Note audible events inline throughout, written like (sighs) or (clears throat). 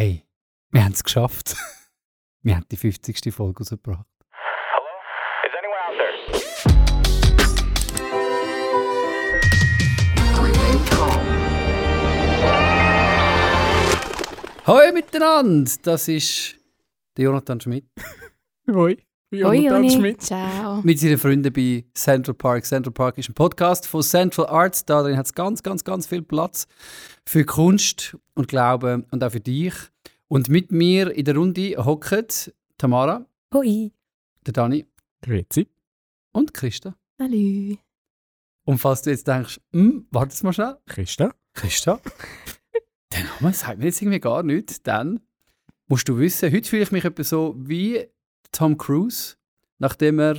Hey, wir haben es geschafft. (laughs) wir haben die 50. Folge rausgebracht. Is anyone out there? Hallo miteinander, das ist der Jonathan Schmidt (laughs) Hoi. Joni. Schmidt. Ciao. mit seinen Freunden bei Central Park. Central Park ist ein Podcast von Central Arts. Da drin hat es ganz, ganz, ganz viel Platz für Kunst und Glauben und auch für dich. Und mit mir in der Runde hocken Tamara, Hoi. der Dani Grüezi. und Christa. Hallo. Und falls du jetzt denkst, hm, warte mal schnell, Christa. Christa, der Name sagt mir jetzt irgendwie gar nichts, dann musst du wissen, heute fühle ich mich etwa so wie Tom Cruise, nachdem er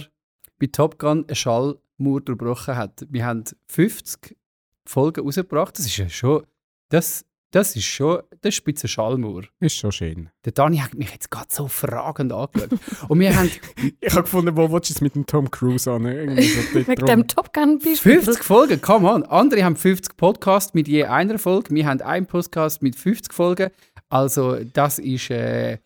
bei Top Gun eine Schallmauer durchbrochen hat. Wir haben 50 Folgen rausgebracht, das ist ja schon, das, das ist schon, das ist ein bisschen Schallmauer. Ist schon schön. Der Dani hat mich jetzt gerade so fragend angeschaut. Und wir haben (laughs) Ich habe gefunden, wo willst du jetzt mit dem Tom Cruise an? So (laughs) drum. dem Top Gun Beispiel. 50 Folgen, come on. Andere haben 50 Podcasts mit je einer Folge. Wir haben einen Podcast mit 50 Folgen. Also das ist, äh,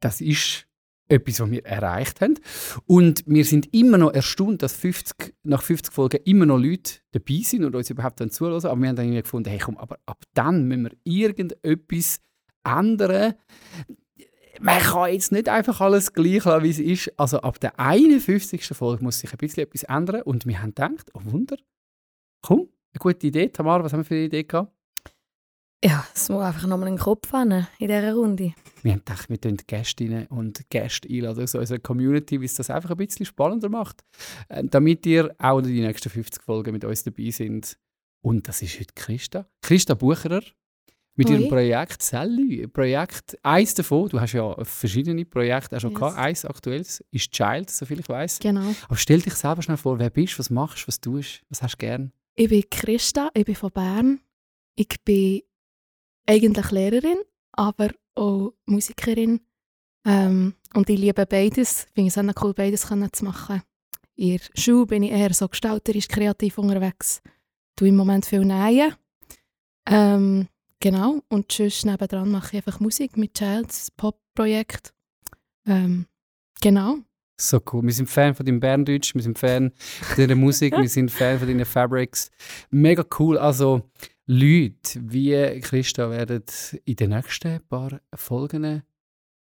das ist etwas, was wir erreicht haben. Und wir sind immer noch erstaunt, dass 50, nach 50 Folgen immer noch Leute dabei sind und uns überhaupt dann zuhören. Aber wir haben dann irgendwie gefunden, hey komm, aber ab dann müssen wir irgendetwas ändern. Man kann jetzt nicht einfach alles gleich lassen, wie es ist. Also ab der 51. Folge muss sich ein bisschen etwas ändern. Und wir haben gedacht, oh Wunder, komm, eine gute Idee. Tamara, was haben wir für eine Idee gehabt? Ja, es muss einfach nochmal in den Kopf haben in dieser Runde. Wir haben gedacht, wir tun Gästinnen und Gäste einladen aus unserer Community, weil es das einfach ein bisschen spannender macht. Äh, damit ihr auch in die nächsten 50 Folgen mit uns dabei sind. Und das ist heute Christa. Christa Bucherer mit Hoi. ihrem Projekt Sally. Projekt, eins davon, du hast ja verschiedene Projekte auch schon Yes. gehabt. Eins aktuelles ist Child, soviel ich weiß. Genau. Aber stell dich selber schnell vor, wer bist, was machst, was tust, was hast du gern? Ich bin Christa, ich bin von Bern. Ich bin eigentlich Lehrerin, aber auch Musikerin. Ähm, und ich liebe beides. Ich finde es auch cool, beides können zu machen. In der Schule bin ich eher so gestalterisch, kreativ unterwegs. tue im Moment viel nähen. Ähm, genau. Und sonst nebendran mache ich einfach Musik mit Childs Pop-Projekt. Ähm, genau. So cool. Wir sind Fan von deinem Berndeutsch, wir sind Fan von deiner Musik, (laughs) wir sind Fan von deinen Fabrics. Mega cool. Also Leute wie Christa werden in den nächsten paar Folgen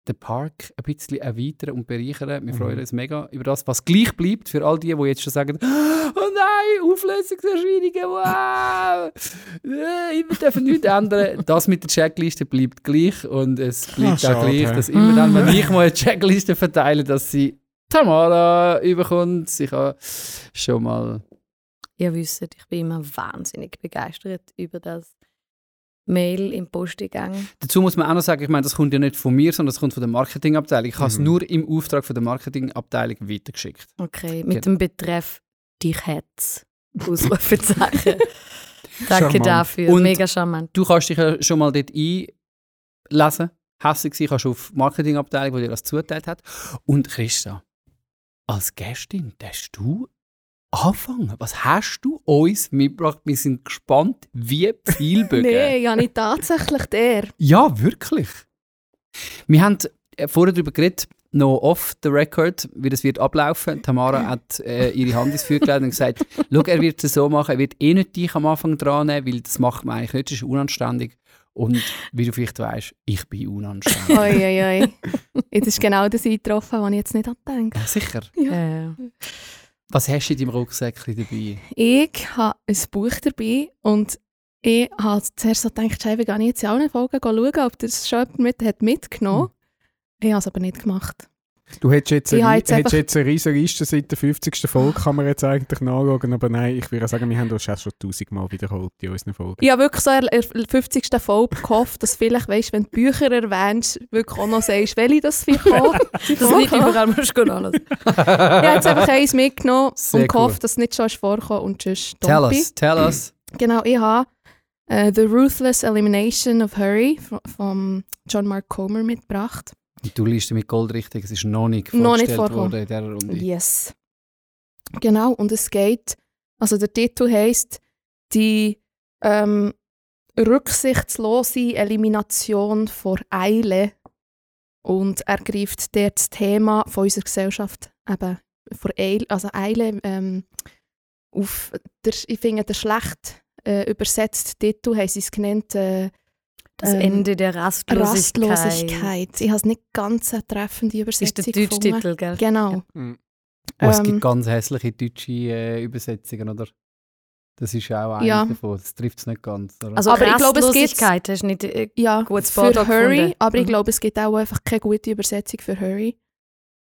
den Park ein bisschen erweitern und bereichern. Wir Mhm. freuen uns mega über das, was gleich bleibt für all die, die jetzt schon sagen, (gasps) oh nein, Auflösungserscheinungen, wow, äh, wir dürfen nichts ändern. Das mit der Checkliste bleibt gleich und es bleibt auch schade, gleich, dass immer dann, wenn (laughs) ich mal eine Checkliste verteile, dass sie Tamara überkommt. Sie kann schon mal Ihr wisst, ich bin immer wahnsinnig begeistert über das Mail im Posteingang. Dazu muss man auch noch sagen, ich meine, das kommt ja nicht von mir, sondern das kommt von der Marketingabteilung. Ich habe es Mhm. nur im Auftrag von der Marketingabteilung weitergeschickt. Okay, mit Genau. dem Betreff «Dich hätt's». (laughs) Ausrufezeichen. Danke Charmant. dafür, Und- mega charmant. Du kannst dich ja schon mal dort einlesen. Hässlich sein kannst du auf die Marketingabteilung, die dir das zugeteilt hat. Und Christa, als Gästin darfst du anfangen. Was hast du uns mitgebracht? Wir sind gespannt, wie viel (laughs) Bögen. Nein, ja nicht tatsächlich der. Ja, wirklich. Wir haben äh, vorher darüber geredet, noch off the record, wie das wird ablaufen. Tamara (laughs) hat äh, ihre Hand ins Feuer gelegt und gesagt, (laughs) schau, er wird es so machen, er wird eh nicht dich am Anfang dran nehmen, weil das macht man eigentlich nicht, das ist unanständig. Und wie du vielleicht weißt, ich bin unanständig. Oi, oi, oi. Jetzt ist genau das eingetroffen, was ich jetzt nicht denke. Ja, sicher. Ja. Was hast du in deinem Rucksäckchen dabei? Ich habe ein Buch dabei und ich habe zuerst so gedacht, Scheibe, gehe ich jetzt in allen Folgen schauen, ob das schon jemand mit hat mitgenommen hat. Ich habe es aber nicht gemacht. Du hättest jetzt, eine, jetzt hättest jetzt eine riesige Liste seit der 50. Folge, kann man jetzt eigentlich nachschauen, aber nein, ich würde sagen, wir haben das schon tausendmal wiederholt in unseren Folgen. Ich habe wirklich so in der 50. Folge gehofft, dass vielleicht, weißt, wenn du Bücher erwähnst, wirklich auch noch sagst, welche das vielleicht. (laughs) Das nicht überall musst alles. Ich habe jetzt einfach eins mitgenommen Sehr und gehofft, dass es nicht schon ist vorkommen und sonst Tell us, tell us. (clears throat) Genau, ich habe äh, The Ruthless Elimination of Hurry von John Mark Comer mitgebracht. Und du liest mit Gold richtig, es ist noch nicht Noch nicht vorgestellt worden in dieser Runde. Yes. Genau, und es geht, also der Titel heißt die ähm, rücksichtslose Elimination vor Eile und er greift dort das Thema von unserer Gesellschaft eben vor Eile, also Eile ähm, auf der, ich finde der schlecht äh, übersetzte Titel haben sie es genannt äh, Das ähm, Ende der Rastlosigkeit. Rastlosigkeit. Ich habe es nicht ganz eine treffende Ist der Übersetzung gefunden. Deutschtitel, gell? Genau. Mhm. Oh, es Ähm, gibt ganz hässliche deutsche äh, Übersetzungen, oder? Das ist ja auch eine Ja. davon. Das trifft es nicht ganz. Oder? Also Aber ich glaube, es gibt- Rastlosigkeit hast nicht... Äh, Ja, Gutes für Wort auch Hurry, gefunden. aber ich Mhm. glaube, es gibt auch einfach keine gute Übersetzung für Hurry.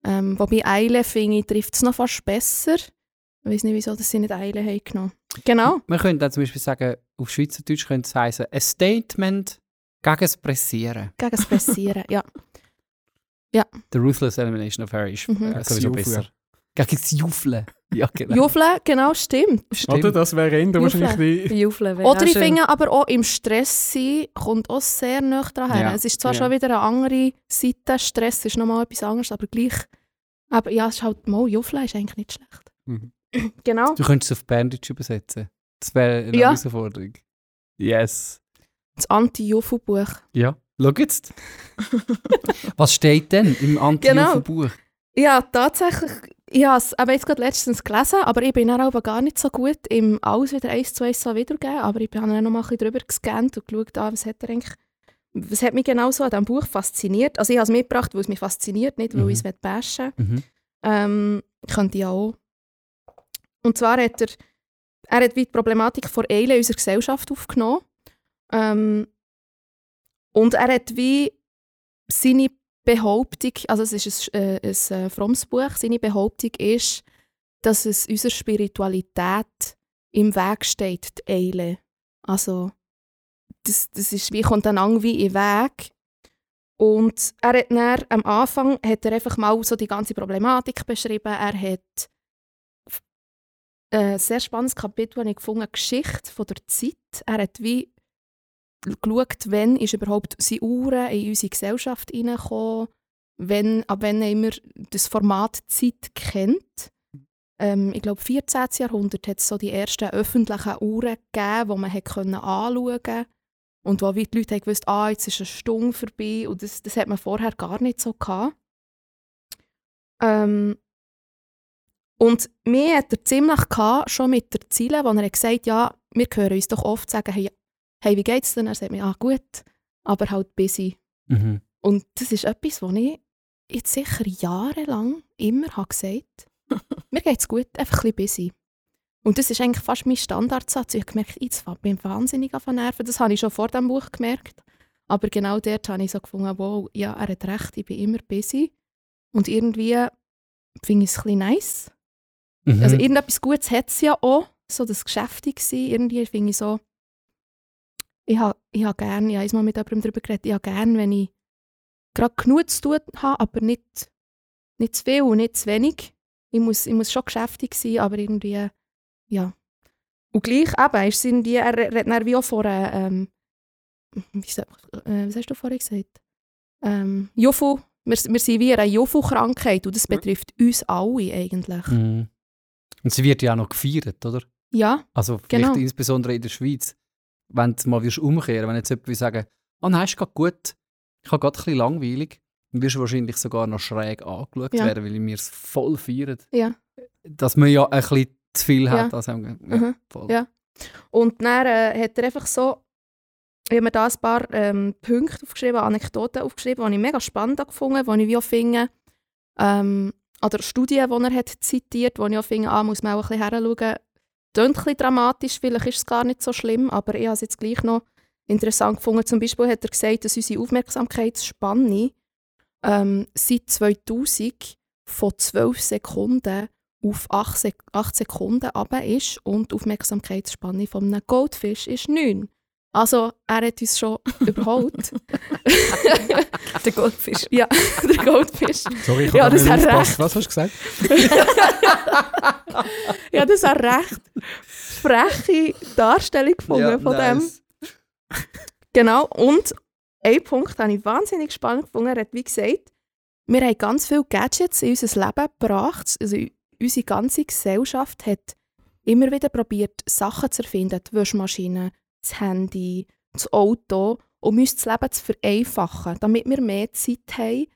Ähm, wobei Eile, finde ich, trifft es noch fast besser. Ich weiß nicht, wieso dass sie nicht Eile haben genommen. Genau. Man könnte dann zum Beispiel sagen, auf Schweizerdeutsch könnte es heißen, ein Statement gegen das Pressieren. Gegen das Pressieren, ja. The Ruthless Elimination of Harry ist Mhm. äh, sowieso besser. Gegen das Juffeln. Ja, genau. Juffeln, genau, stimmt. Stimmt. Oder das wäre eher wahrscheinlich die... Juffeln Oder ich finde aber auch im Stress sein, kommt auch sehr nah dran her. Ja. Es ist zwar Ja. schon wieder eine andere Seite, Stress ist nochmal etwas anderes, aber gleich. Aber ja, es ist halt, mal, Juffeln ist eigentlich nicht schlecht. Mhm. Genau. Du könntest es auf Berndeutsch übersetzen. Das wäre eine Ja. Herausforderung. Yes. Das Anti-Juffel-Buch. Ja. Schau jetzt. (laughs) Was steht denn im anti Genau. Ja, tatsächlich. Ich habe es aber jetzt gerade letztens gelesen, aber ich bin aber gar nicht so gut im alles wieder eins zu eins so wiedergeben. Aber ich habe dann noch mal ein bisschen drüber gescannt und geschaut, ah, was hat er eigentlich, was hat mich genau so an diesem Buch fasziniert. Also ich habe es mitgebracht, weil es mich fasziniert, nicht weil Mhm. ich es bashen Mhm. ähm, Könnte ja auch. Und zwar hat er, er hat wie die Problematik vor Eile in unserer Gesellschaft aufgenommen. Ähm, und er hat wie seine Behauptung, also es ist ein, äh, ein äh, frommes Buch, seine Behauptung ist, dass es unserer Spiritualität im Weg steht, die Eile. Also das, das ist wie, kommt dann irgendwie in Weg. Und er hat dann, am Anfang hat er einfach mal so die ganze Problematik beschrieben. Er hat ein sehr spannendes Kapitel habe ich gefunden, Geschichte von der Zeit. Er hat wie geschaut, wann ist überhaupt seine Uhren in unsere Gesellschaft hineingekommen, wenn, ab wann immer das Format Zeit kennt. Ähm, ich glaube, 14. Jahrhundert hat es so die ersten öffentlichen Uhren gegeben, die man hat können anschauen konnte. Und wo die Leute gewusst ah, jetzt ist eine Stunde vorbei. Und das, das hat man vorher gar nicht so gehabt. Ähm, und mir hat er ziemlich gehabt, schon mit der Ziele, wo er hat gesagt ja, wir hören uns doch oft sagen, hey, hey wie geht's denn? Er sagt mir, ah gut, aber halt busy. Mhm. Und das ist etwas, was ich jetzt sicher jahrelang immer habe gesagt (laughs) mir geht's gut, einfach ein bisschen busy. Und das ist eigentlich fast mein Standardsatz. Ich habe gemerkt, jetzt bin ich wahnsinnig auf Nerven. Das habe ich schon vor dem Buch gemerkt. Aber genau dort habe ich so gefunden, wow, ja, er hat recht, ich bin immer busy. Und irgendwie finde ich es ein bisschen nice. Mhm. Also irgendetwas Gutes hat es ja auch, so das Geschäftige sein. Irgendwie finde ich so, ich habe ich ha gerne, ich habe mal mit jemandem darüber geredet, ich habe gerne, wenn ich gerade genug zu tun habe, aber nicht, nicht zu viel und nicht zu wenig. Ich muss, ich muss schon geschäftig sein, aber irgendwie, ja. Und gleich eben, ist es irgendwie, er redet dann wie auch von einer, ähm, wie soll, äh, was hast du vorhin gesagt? Ähm, Jofu, wir, wir sind wie eine Jofu-Krankheit und das Mhm. betrifft uns alle eigentlich. Mhm. Und sie wird ja auch noch gefeiert, oder? Ja, Also vielleicht Genau. insbesondere in der Schweiz. Wenn du mal wirst umkehren, wenn jetzt jemand sagen, oh nein, ist gerade gut, ich habe gerade ein bisschen langweilig, dann wirst du wahrscheinlich sogar noch schräg angeschaut Ja. werden, weil wir es voll feiern. ja. Dass man ja ein bisschen zu viel hat. Ja. Also, ja, Mhm. Ja. Und dann äh, hat er einfach so, ich habe mir da ein paar ähm, Punkte aufgeschrieben, Anekdoten aufgeschrieben, die ich mega spannend habe gefunden die ich wie auch finde, ähm, oder Studien, die er hat zitiert, wo ich auch finde, ah, muss man auch ein bisschen heranschauen. Klingt ein dramatisch, vielleicht ist es gar nicht so schlimm, aber ich habe es jetzt gleich noch interessant gefunden. Zum Beispiel hat er gesagt, dass unsere Aufmerksamkeitsspanne ähm, seit 2000 von 12 Sekunden auf 8, Sek 8 Sekunden runter ist und die Aufmerksamkeitsspanne von einem Goldfisch ist 9. Also, er hat uns schon (laughs) überholt. (laughs) Der Goldfisch. ja, der Goldfisch. Sorry, ich Ja, habe das nicht recht. Was hast du gesagt? (laughs) ja, das ist eine recht freche Darstellung gefunden Ja, von dem. nice. Genau, und ein Punkt habe ich wahnsinnig spannend gefunden. Er hat wie gesagt, wir haben ganz viele Gadgets in unser Leben gebracht. Also unsere ganze Gesellschaft hat immer wieder probiert, Sachen zu erfinden. Die Waschmaschine, das Handy, das Auto, um uns das Leben zu vereinfachen, damit wir mehr Zeit haben,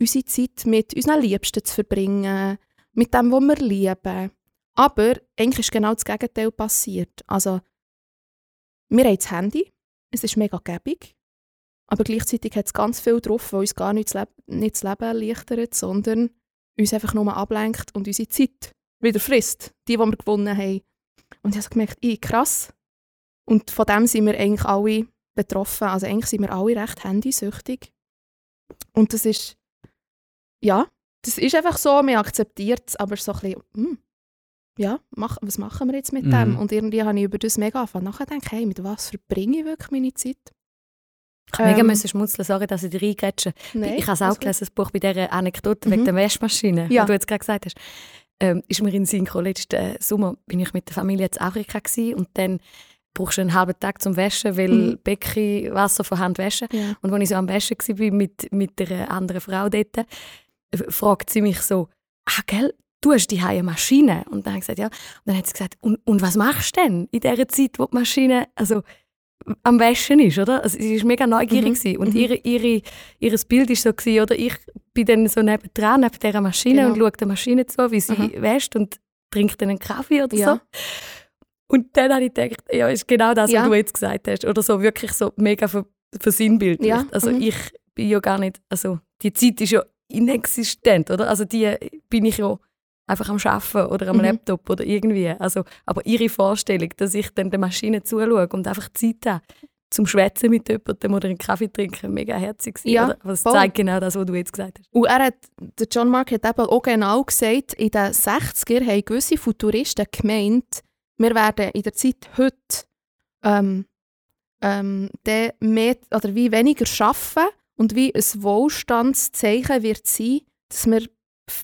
unsere Zeit mit unseren Liebsten zu verbringen, mit dem, was wir lieben. Aber eigentlich ist genau das Gegenteil passiert. Also, wir haben das Handy, es ist mega gäbig, aber gleichzeitig hat es ganz viel drauf, was uns gar nicht das, Leb nicht das Leben erleichtert, sondern uns einfach nur ablenkt und unsere Zeit wieder frisst, die, die wir gewonnen haben. Und ich habe gemerkt, ey, krass. Und von dem sind wir eigentlich alle betroffen. Also eigentlich sind wir alle recht handysüchtig. Und das ist, ja, das ist einfach so, man akzeptiert es, aber so ein bisschen, hm, ja, mach, was machen wir jetzt mit Mhm. dem? Und irgendwie habe ich über das mega angefangen nachzudenken, hey, mit was verbringe ich wirklich meine Zeit? Ich mega Ähm, müssen schmunzeln, sorry, dass ich dir reingrätsche. Nein, ich habe es auch gelesen, das Buch bei dieser Anekdote Mhm. wegen der Waschmaschine, Ja. die du jetzt gerade gesagt hast. Ähm, ist mir in Sinn gekommen, letzten Sommer bin ich mit der Familie in Afrika gewesen, und dann brauchst du einen halben Tag zum Waschen, weil Mhm. Becky Wasser von Hand waschen. Ja. Und als ich so am Waschen war mit, mit einer anderen Frau dort, äh, fragt sie mich so, ah, gell, du hast die eine Maschine? Und dann habe ich gesagt, ja. Und dann hat sie gesagt, und, und was machst du denn in dieser Zeit, wo die Maschine also, am Waschen ist, oder? Also, sie war mega neugierig Mhm. und Mhm. ihre, ihre, ihr Bild war so, gewesen, oder? Ich bin dann so nebendran, neben dieser Maschine Genau. und schaue der Maschine zu, wie sie Mhm. wäscht und trinkt dann einen Kaffee oder Ja. so. Und dann habe ich gedacht, ja, ist genau das, Ja. was du jetzt gesagt hast. Oder so wirklich so mega ver versinnbildlich. Ja, Also mhm. ich bin ja gar nicht, also die Zeit ist ja inexistent, oder? Also die bin ich ja einfach am Arbeiten oder am Mhm. Laptop oder irgendwie. Also, aber ihre Vorstellung, dass ich dann der Maschine zuschaue und einfach Zeit habe, zum Schwätzen mit jemandem oder einen Kaffee trinken, mega herzig gewesen, Ja, oder? Aber es zeigt genau das, was du jetzt gesagt hast. Und er hat, der John Mark hat eben auch genau gesagt, in den 60er haben gewisse Futuristen gemeint, wir werden in der Zeit heute ähm, ähm, mehr, oder wie weniger arbeiten und wie ein Wohlstandszeichen wird sein, dass wir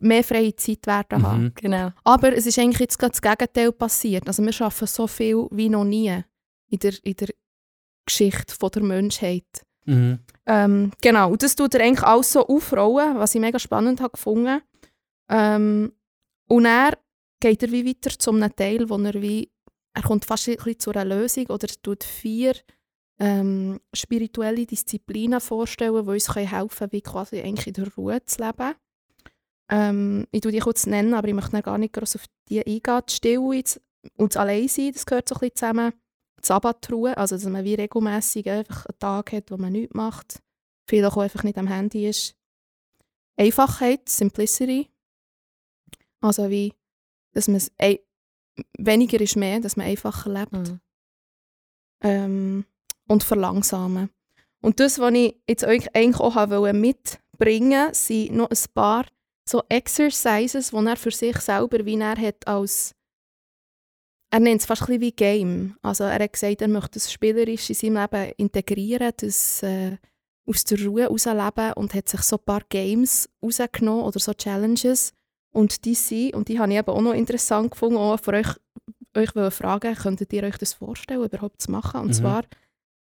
mehr freie Zeit werden haben. Mhm. Genau. Aber es ist eigentlich jetzt gerade das Gegenteil passiert. Also wir arbeiten so viel wie noch nie in der, in der Geschichte von der Menschheit. Mhm. Ähm, genau, und das tut er eigentlich auch so aufrollen, was ich mega spannend habe gefunden. Ähm, und er geht er wie weiter zu einem Teil, wo er wie, er kommt fast ein bisschen zu einer Lösung oder er tut vier ähm, spirituelle Disziplinen vorstellen, die uns können helfen wie quasi eigentlich in der Ruhe zu leben. Ähm, ich tue die kurz nennen, aber ich möchte gar nicht groß auf die eingehen. Die Stille und das Alleinsein, das gehört so ein bisschen zusammen. Die Sabbatruhe, also dass man wie regelmäßig einfach einen Tag hat, wo man nichts macht. Viel auch einfach nicht am Handy ist. Einfachheit, Simplicity. Also wie, dass man es ei- weniger ist mehr, dass man einfacher lebt. Mhm. Ähm, und verlangsamen. Und das, was ich jetzt euch eigentlich auch wollte mitbringen sind noch ein paar so Exercises, die er für sich selber, wie er hat als er nennt es fast ein bisschen wie Game. Also er hat gesagt, er möchte das spielerisch in seinem Leben integrieren, das äh, aus der Ruhe herausleben und hat sich so ein paar Games rausgenommen oder so Challenges. Und die sind, und die habe ich eben auch noch interessant gefunden, auch für euch, euch fragen, könntet ihr euch das vorstellen, überhaupt zu machen? Und Mhm. zwar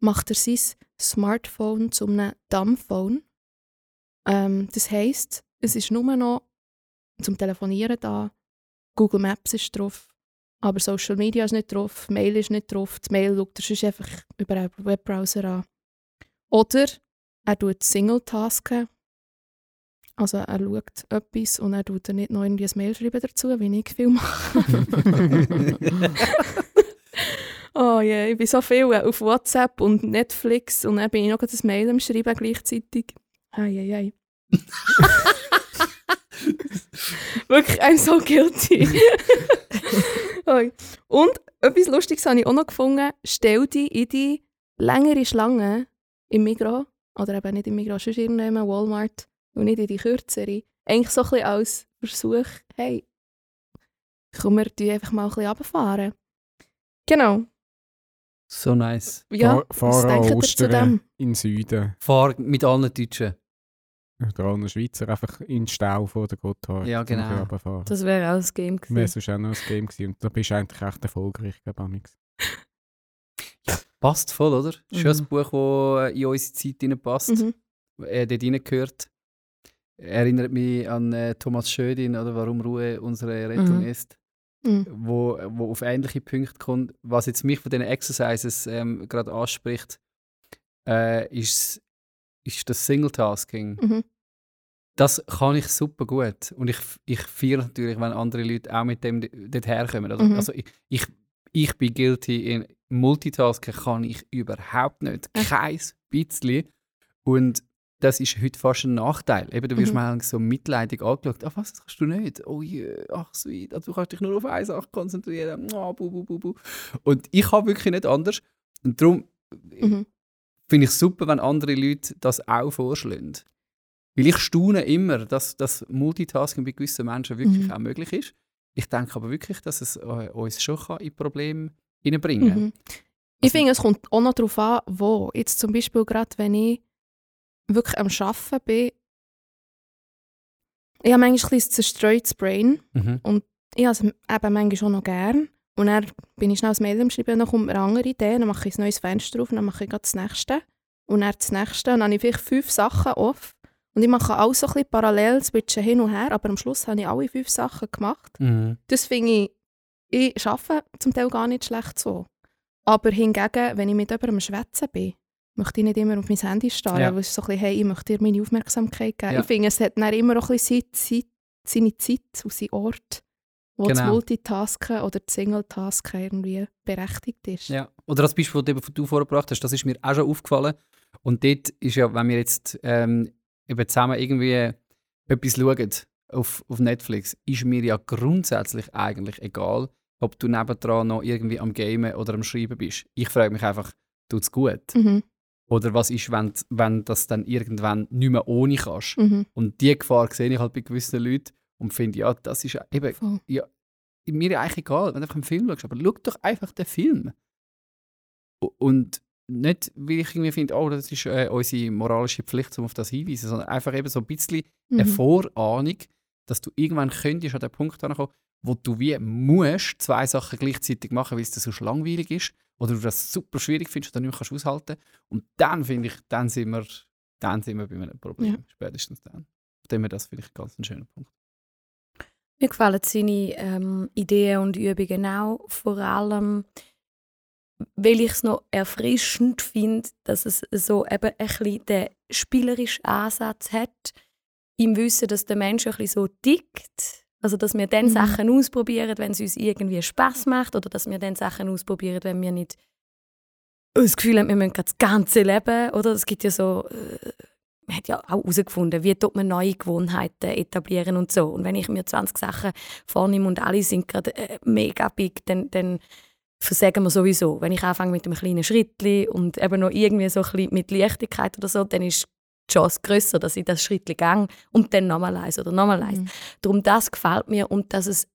macht er sein Smartphone zu einem Dumbphone. Ähm, das heisst, es ist nur noch zum Telefonieren da, Google Maps ist drauf, aber Social Media ist nicht drauf, Mail ist nicht drauf, die Mail schaut er sonst einfach über einen Webbrowser an. Oder er tut Single-Tasken, also er schaut etwas und er tut dann nicht noch irgendwie ein Mail schreiben dazu, wie ich viel mache. (laughs) oh je, ich bin so viel auf WhatsApp und Netflix und dann bin ich noch ein Mail am Schreiben gleichzeitig. Eieiei. (laughs) Wirklich, I'm so guilty. (laughs) Und etwas Lustiges habe ich auch noch gefunden. Stell dich in die längere Schlange im Migros, oder eben nicht im Migros, sonst irgendjemand, Walmart, und nicht in die kürzere. Eigentlich so ein bisschen als Versuch, hey, komm, wir einfach mal ein bisschen runterfahren. Genau. So nice. Ja, Fahr- was fahren denkt ihr zu Ostern dem? in den Süden. Fahr mit allen Deutschen. Oder allen Schweizer einfach in den Stau von der Gotthard. Ja, genau. Das wäre auch ein Game Wäre gewesen. sonst auch noch ein Game gewesen. Und da bist du eigentlich echt erfolgreich, glaube ich. Passt voll, oder? Mhm. Schönes Buch, das in unsere Zeit hineinpasst. Mhm. äh, dort reingehört. Erinnert mich an äh, Thomas Schödin, oder warum Ruhe unsere Rettung Mhm. ist, Mhm. wo, wo auf ähnliche Punkte kommt. Was jetzt mich von diesen Exercises ähm, gerade anspricht, äh, ist, ist das Single-Tasking. Mhm. Das kann ich super gut. Und ich, ich feiere natürlich, wenn andere Leute auch mit dem d- dort herkommen. Also, Mhm. also ich, ich, ich bin guilty in Multitasking kann ich überhaupt nicht. Kein bisschen. Und das ist heute fast ein Nachteil. Eben, du wirst Mhm. mal so mitleidig angeschaut. Ach, was, das kannst du nicht? Oh je, ach sweet. Also, du kannst dich nur auf eine Sache konzentrieren. Oh, bu, bu, bu, bu. Und ich habe wirklich nicht anders. Und darum Mhm. finde ich super, wenn andere Leute das auch vorschlagen. Weil ich staune immer, dass das Multitasking bei gewissen Menschen wirklich Mhm. auch möglich ist. Ich denke aber wirklich, dass es äh, uns schon kann in Probleme hineinbringen kann. Mhm. Ich finde, es kommt auch noch darauf an, wo. Jetzt zum Beispiel gerade, wenn ich wirklich am Arbeiten bin, ich habe manchmal ein zerstreutes Brain. Mhm. Ich habe es eben manchmal auch noch gern. Und dann bin ich schnell das Mail am Schreiben, dann kommt mir eine andere Idee, dann mache ich ein neues Fenster auf, dann mache ich das nächste. Und dann das nächste. Und dann habe ich vielleicht fünf Sachen auf. Und ich mache alles so ein bisschen parallel, switchen hin und her, aber am Schluss habe ich alle fünf Sachen gemacht. Mhm. Das finde ich, ich arbeite zum Teil gar nicht schlecht so. Aber hingegen, wenn ich mit jemandem Schwätzen bin, möchte ich nicht immer auf mein Handy starren, Ja. weil es so ein bisschen, hey, ich möchte dir meine Aufmerksamkeit geben. Ja. Ich finde, es hat dann immer auch ein bisschen Zeit, seine Zeit und seinen Ort, wo das Genau. Multitasken oder das Single-Tasken irgendwie berechtigt ist. Ja. Oder das Beispiel, das du vorgebracht hast, das ist mir auch schon aufgefallen. Und dort ist ja, wenn wir jetzt ähm, eben zusammen irgendwie etwas schauen auf, auf Netflix, ist mir ja grundsätzlich eigentlich egal, ob du nebendran noch irgendwie am Gamen oder am Schreiben bist. Ich frage mich einfach, tut es gut? Mhm. Oder was ist, wenn, wenn das dann irgendwann nicht mehr ohne kannst? Mhm. Und die Gefahr sehe ich halt bei gewissen Leuten und finde, ja, das ist eben Voll. mir ja eigentlich egal, wenn du einfach einen Film schaust, aber schau doch einfach den Film. Und nicht, weil ich irgendwie finde, oh, das ist äh, unsere moralische Pflicht, um auf das hinzuweisen, sondern einfach eben so ein bisschen eine Mhm. Vorahnung, dass du irgendwann könntest an den Punkt ankommen, wo du wie musst zwei Sachen gleichzeitig machen, weil es sonst langweilig ist oder du das super schwierig findest und dann nicht mehr kannst aushalten Und dann finde ich, dann sind wir, dann sind wir bei einem Problem, Ja. spätestens dann. Von dem her das finde ich ganz ein schöner Punkt. Mir gefallen seine ähm, Ideen und Übungen auch, vor allem, weil ich es noch erfrischend finde, dass es so eben ein bisschen den spielerischen Ansatz hat, im Wissen, dass der Mensch ein bisschen so tickt. Also, dass wir dann Mhm. Sachen ausprobieren, wenn es uns irgendwie Spaß macht, oder dass wir dann Sachen ausprobieren, wenn wir nicht das Gefühl haben, wir müssen das ganze Leben, oder? Es gibt ja so, äh, man hat ja auch herausgefunden, wie tut man neue Gewohnheiten etablieren und so. Und wenn ich mir 20 Sachen vornehme und alle sind gerade äh, mega big, dann, dann versagen wir sowieso. Wenn ich anfange mit einem kleinen Schrittli und eben noch irgendwie so ein bisschen mit Leichtigkeit oder so, dann ist die Chance grösser, dass ich das Schrittli gehe und dann nochmal eins oder nochmal eins. Mhm. Darum, das gefällt mir und dass es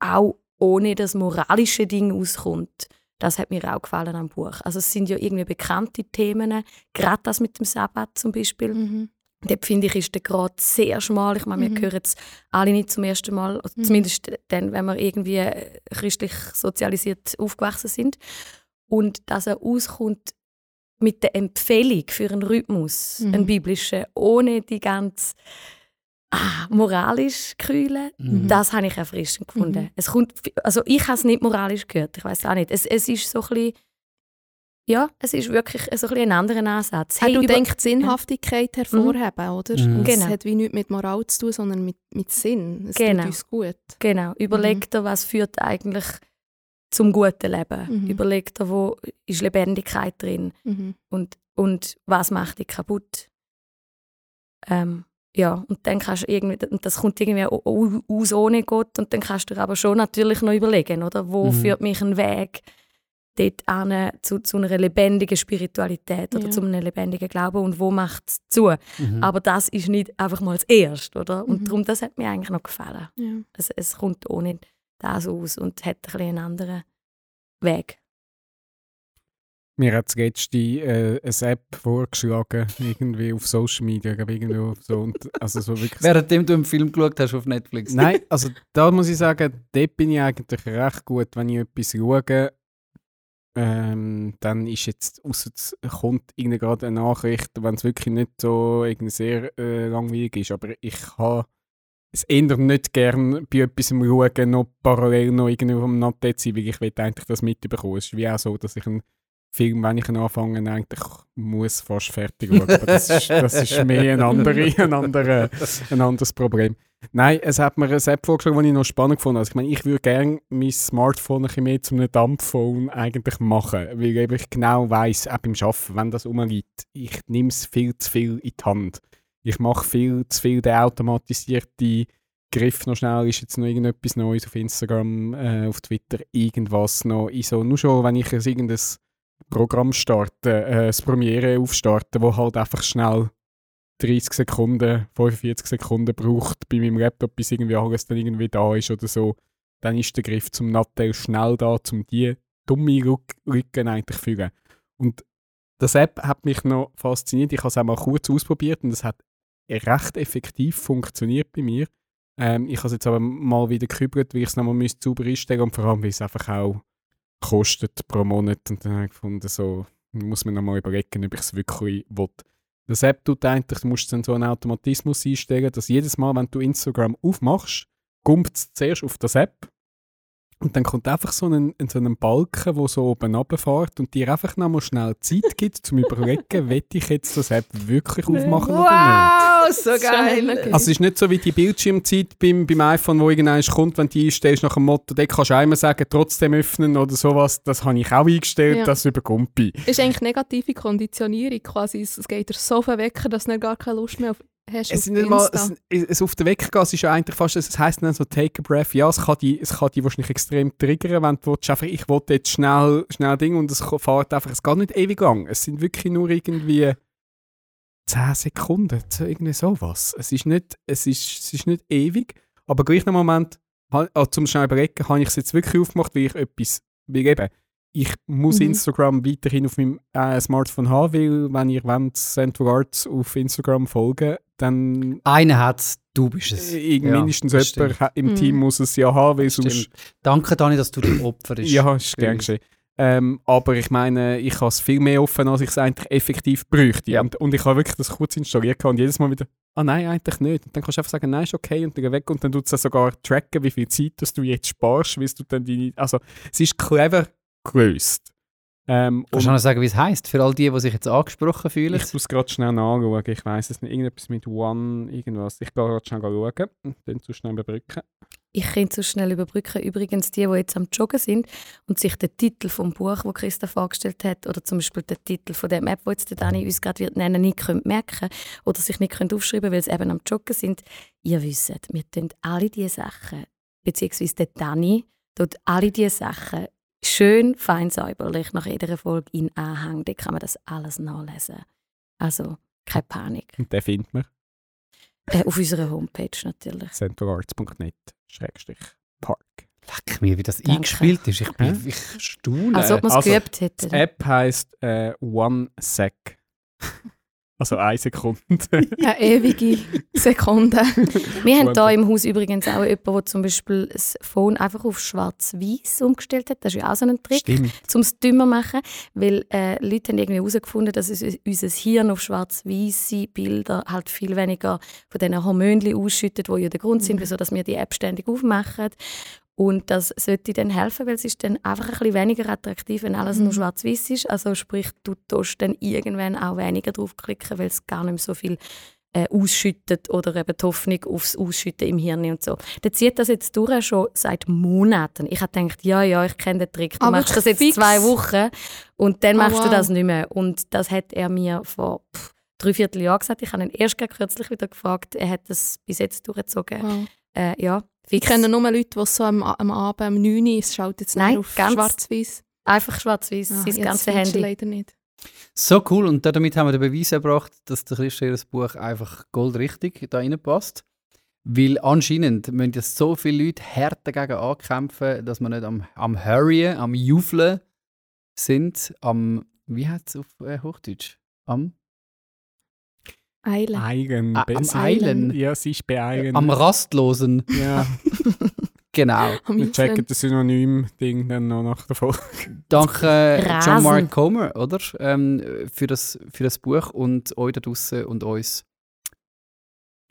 auch ohne das moralische Ding auskommt. Das hat mir auch gefallen am Buch. Also es sind ja irgendwie bekannte Themen, gerade das mit dem Sabbat zum Beispiel. Mhm. Dort finde ich, ist der Grad sehr schmal. Ich meine, Mhm. wir hören es alle nicht zum ersten Mal, Mhm. zumindest dann, wenn wir irgendwie christlich sozialisiert aufgewachsen sind. Und dass er auskommt mit der Empfehlung für einen Rhythmus, Mhm. einen biblischen, ohne die ganz ah, moralisch Kühle, Mhm. das habe ich erfrischend gefunden. Mhm. Es kommt, also ich habe es nicht moralisch gehört, ich weiß auch nicht. Es, es ist so ein bisschen, ja, es ist wirklich so ein, bisschen ein anderer Ansatz. Hey, du denkst Sinnhaftigkeit hervorheben, oder? Mhm. Es Genau. hat wie nichts mit Moral zu tun, sondern mit, mit Sinn. Es Genau. tut uns gut. Genau, überleg dir, was führt eigentlich zum guten Leben. Mhm. Überleg dir, wo ist Lebendigkeit drin Mhm. und, und was macht dich kaputt. Ähm, ja, und dann kannst du irgendwie, und das kommt irgendwie au- au- aus ohne Gott und dann kannst du dir aber schon natürlich noch überlegen, oder? Wo Mhm. führt mich ein Weg dort an, zu, zu einer lebendigen Spiritualität oder Ja. zu einem lebendigen Glauben und wo macht es zu? Mhm. Aber das ist nicht einfach mal das Erste, oder? Und Mhm. darum, das hat mir eigentlich noch gefallen. Ja. Es, es kommt ohne das aus und hat ein bisschen einen anderen Weg. Mir hat jetzt die äh, eine App vorgeschlagen, irgendwie auf Social Media, auf so, und, also so wirklich Währenddem du einen Film geschaut hast auf Netflix. Nein, (laughs) also da muss ich sagen, dort bin ich eigentlich recht gut, wenn ich etwas schaue. Ähm, dann ist jetzt, ausser es kommt gerade eine Nachricht, wenn es wirklich nicht so irgendwie sehr äh, langweilig ist. Aber ich habe es eher nicht gern bei etwas schauen, noch parallel noch irgendwie dem Nattet sein, weil ich will eigentlich das mitbekommen. Es ist wie auch so, dass ich einen Film, wenn ich ihn anfange, eigentlich muss fast fertig schauen. Aber das ist, das ist mehr (laughs) ein, andere, ein, andere, ein anderes Problem. Nein, es hat mir eine App vorgeschlagen, die ich noch spannend fand. Also ich meine, ich würde gerne mein Smartphone ein bisschen mehr zu einem Dumbphone eigentlich machen, weil ich genau weiss, auch beim Arbeiten, wenn das rumliegt, ich nehme es viel zu viel in die Hand. Ich mache viel zu viel den automatisierten Griff noch schnell, ist jetzt noch irgendetwas Neues auf Instagram, äh, auf Twitter, irgendwas noch. Ich so, nur schon, wenn ich ein irgendein Programm starte, äh, das Premiere aufstarten, wo halt einfach schnell 30 Sekunden, 45 Sekunden braucht bei meinem Laptop, bis irgendwie alles dann irgendwie da ist oder so, dann ist der Griff zum Nattel schnell da, um die dumme Lücken eigentlich zu füllen. Und das App hat mich noch fasziniert. Ich habe es auch mal kurz ausprobiert und es hat recht effektiv funktioniert bei mir. Ähm, ich habe es jetzt aber mal wieder gekübelt, weil ich es nochmal müsste sauber einstellen und vor allem, weil es einfach auch kostet pro Monat. Und dann habe ich gefunden, so muss man nochmal überlegen, ob ich es wirklich will. Das App tut eigentlich, du musst dann so einen Automatismus einstellen, dass jedes Mal, wenn du Instagram aufmachst, kommt es zuerst auf das App und dann kommt einfach so ein, so ein Balken, der so oben runterfährt und dir einfach nochmal schnell Zeit gibt, zum überlegen, (laughs) will ich jetzt das App wirklich aufmachen oder nicht. Wow, so geil! Also es ist nicht so wie die Bildschirmzeit beim, beim iPhone, wo irgendwann kommt, wenn du einstellst nach dem Motto, da kannst du einmal sagen, trotzdem öffnen oder sowas. Das habe ich auch eingestellt, Ja. das überkommt bei. ist eigentlich negative Konditionierung quasi. Es geht dir so viel wecker, dass du dann gar keine Lust mehr auf, hast Es auf ist nicht mal, Insta. es, es auf den Weg gehen, es ist ja eigentlich fast, es heisst dann so take a breath, ja, es kann die, es kann die wahrscheinlich extrem triggern, wenn du willst, einfach, ich will jetzt schnell, schnell Ding und es fährt einfach, es geht nicht ewig lang, es sind wirklich nur irgendwie 10 Sekunden, so irgendwie sowas. Es ist nicht, es ist, es ist nicht ewig, aber gleich im Moment, ah, zum schnell überlegen, habe ich es jetzt wirklich aufgemacht, weil ich etwas, weil eben, ich muss Mhm. Instagram weiterhin auf meinem äh, Smartphone haben, weil wenn ihr wollt, Central Arts auf Instagram folgen, dann Einer hat's, du bist es. Ja, mindestens jemand ha- im Mhm. Team muss es ja haben, weil sonst... Stimmt. Danke, Dani, dass du dein (clears throat) Opfer bist. Ja, ist gern Stimmt. geschehen. Ähm, aber ich meine, ich habe es viel mehr offen, als ich es eigentlich effektiv bräuchte. Ja. Und, und ich habe wirklich das kurz installiert und jedes Mal wieder, ah nein, eigentlich nicht. Und dann kannst du einfach sagen, nein, ist okay und dann weg und dann tut es sogar tracken, wie viel Zeit dass du jetzt sparst, weil du dann deine... Also, es ist clever gelöst. Ähm, Kannst du noch sagen, wie es heisst? Für all die, die sich jetzt angesprochen fühlen. ich muss gerade schnell nachschauen, ich weiß es nicht, irgendetwas mit One, irgendwas. Ich gehe gerade schnell schauen und dann zu schnell überbrücken. Ich kann so schnell überbrücken. Übrigens, die, die jetzt am Joggen sind und sich den Titel vom Buch, wo Christa vorgestellt hat, oder zum Beispiel den Titel von der App, wo jetzt der Dani uns gerade wird nennen, nicht können merken oder sich nicht können aufschreiben, weil sie eben am Joggen sind. Ihr wisst, wir tun alle diese Sachen, beziehungsweise der Dani tut alle diese Sachen schön fein säuberlich nach jeder Folge in Anhang. Da kann man das alles nachlesen. Also keine Panik. Und den findet man Äh, auf unserer Homepage natürlich. centralarts.net Park. Leck mir, wie das Danke. eingespielt ist. Ich, bin, ich staune. Als ob wir es Also, geübt Die hätten. App heisst äh, One Sec. (laughs) also eine Sekunde. (laughs) Eine ewige Sekunde. Wir haben hier im Haus übrigens auch jemanden, der zum Beispiel das Phone einfach auf schwarz-weiß umgestellt hat. Das ist ja auch so ein Trick, um es dümmer zu machen. Weil äh, Leute haben irgendwie herausgefunden, dass es, unser Hirn auf schwarz-weiße Bilder halt viel weniger von diesen Hormonen ausschüttet, die ja der Grund sind, wieso dass wir die App ständig aufmachen. Und das sollte dann helfen, weil es ist dann einfach ein bisschen weniger attraktiv, wenn alles nur schwarz-weiß ist. Also sprich, du tust dann irgendwann auch weniger draufklicken, weil es gar nicht mehr so viel äh, ausschüttet oder eben die Hoffnung aufs Ausschütten im Hirn und so. Der zieht das jetzt durch schon seit Monaten. Ich habe gedacht, ja, ja, ich kenne den Trick. Du Aber machst das jetzt fix. zwei Wochen und dann Oh, machst du das nicht mehr. Und das hat er mir vor pff, drei Vierteljahren gesagt. Ich habe ihn erst kürzlich wieder gefragt. Er hat das bis jetzt durchgezogen. Wow. Äh, ja, Ich fix. kenne nur Leute, die so am, am Abend um 9 Uhr es schaut jetzt Nein, nicht auf schwarz-weiß. Einfach schwarz-weiß, Ah, sein ganzes Handy. leider nicht. So cool. Und damit haben wir den Beweis erbracht, dass der Christa ihr Buch einfach goldrichtig da reinpasst. Weil anscheinend müssen ja so viele Leute hart dagegen ankämpfen, dass wir nicht am, am Hurryen, am Jufeln sind, am, wie heißt es auf äh, Hochdeutsch? Am, Eile. Eigen. Ah, am Eilen. Ja, ist beeilen. am Rastlosen. ja, (laughs) Genau. Wir checken das Synonym-Ding dann noch nach der Folge. Danke äh, Rasen. John Mark Comer, oder? Ähm, für, das, für das Buch und euch da draussen und uns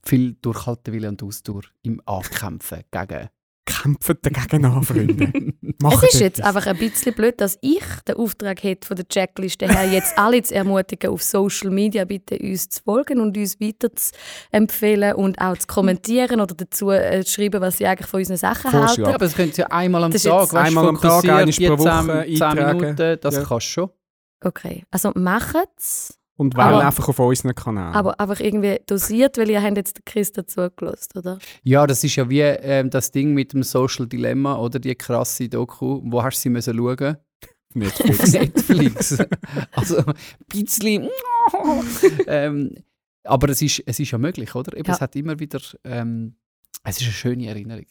viel Durchhaltewille und Ausdauer im Ankämpfen gegen Kämpft dagegen an, Freunde. (laughs) Es Macht ist jetzt etwas. einfach ein bisschen blöd, dass ich den Auftrag hätte von der Checkliste her, jetzt alle zu ermutigen, auf Social Media bitte uns zu folgen und uns weiter zu empfehlen und auch zu kommentieren oder dazu äh, zu schreiben, was sie eigentlich von unseren Sachen Vorschlag. Ja, halten. aber das könnt ihr ja einmal am Das ist Tag, weißt, Einmal am Tag, einmal pro die Woche 10, 10 eintragen. Minuten, das Ja. kannst du schon. Okay, also macht's, Und wählen Aber- einfach auf unseren Kanal. aber einfach irgendwie dosiert, weil ihr habt jetzt den Chris dazugelassen, oder? Ja, das ist ja wie ähm, das Ding mit dem Social Dilemma oder die krasse Doku. Wo hast du sie müssen schauen? Netflix. (laughs) Netflix. also ein bisschen. (laughs) ähm, aber es ist, es ist ja möglich, oder? Eben, Ja. Es hat immer wieder. Ähm, es ist eine schöne Erinnerung.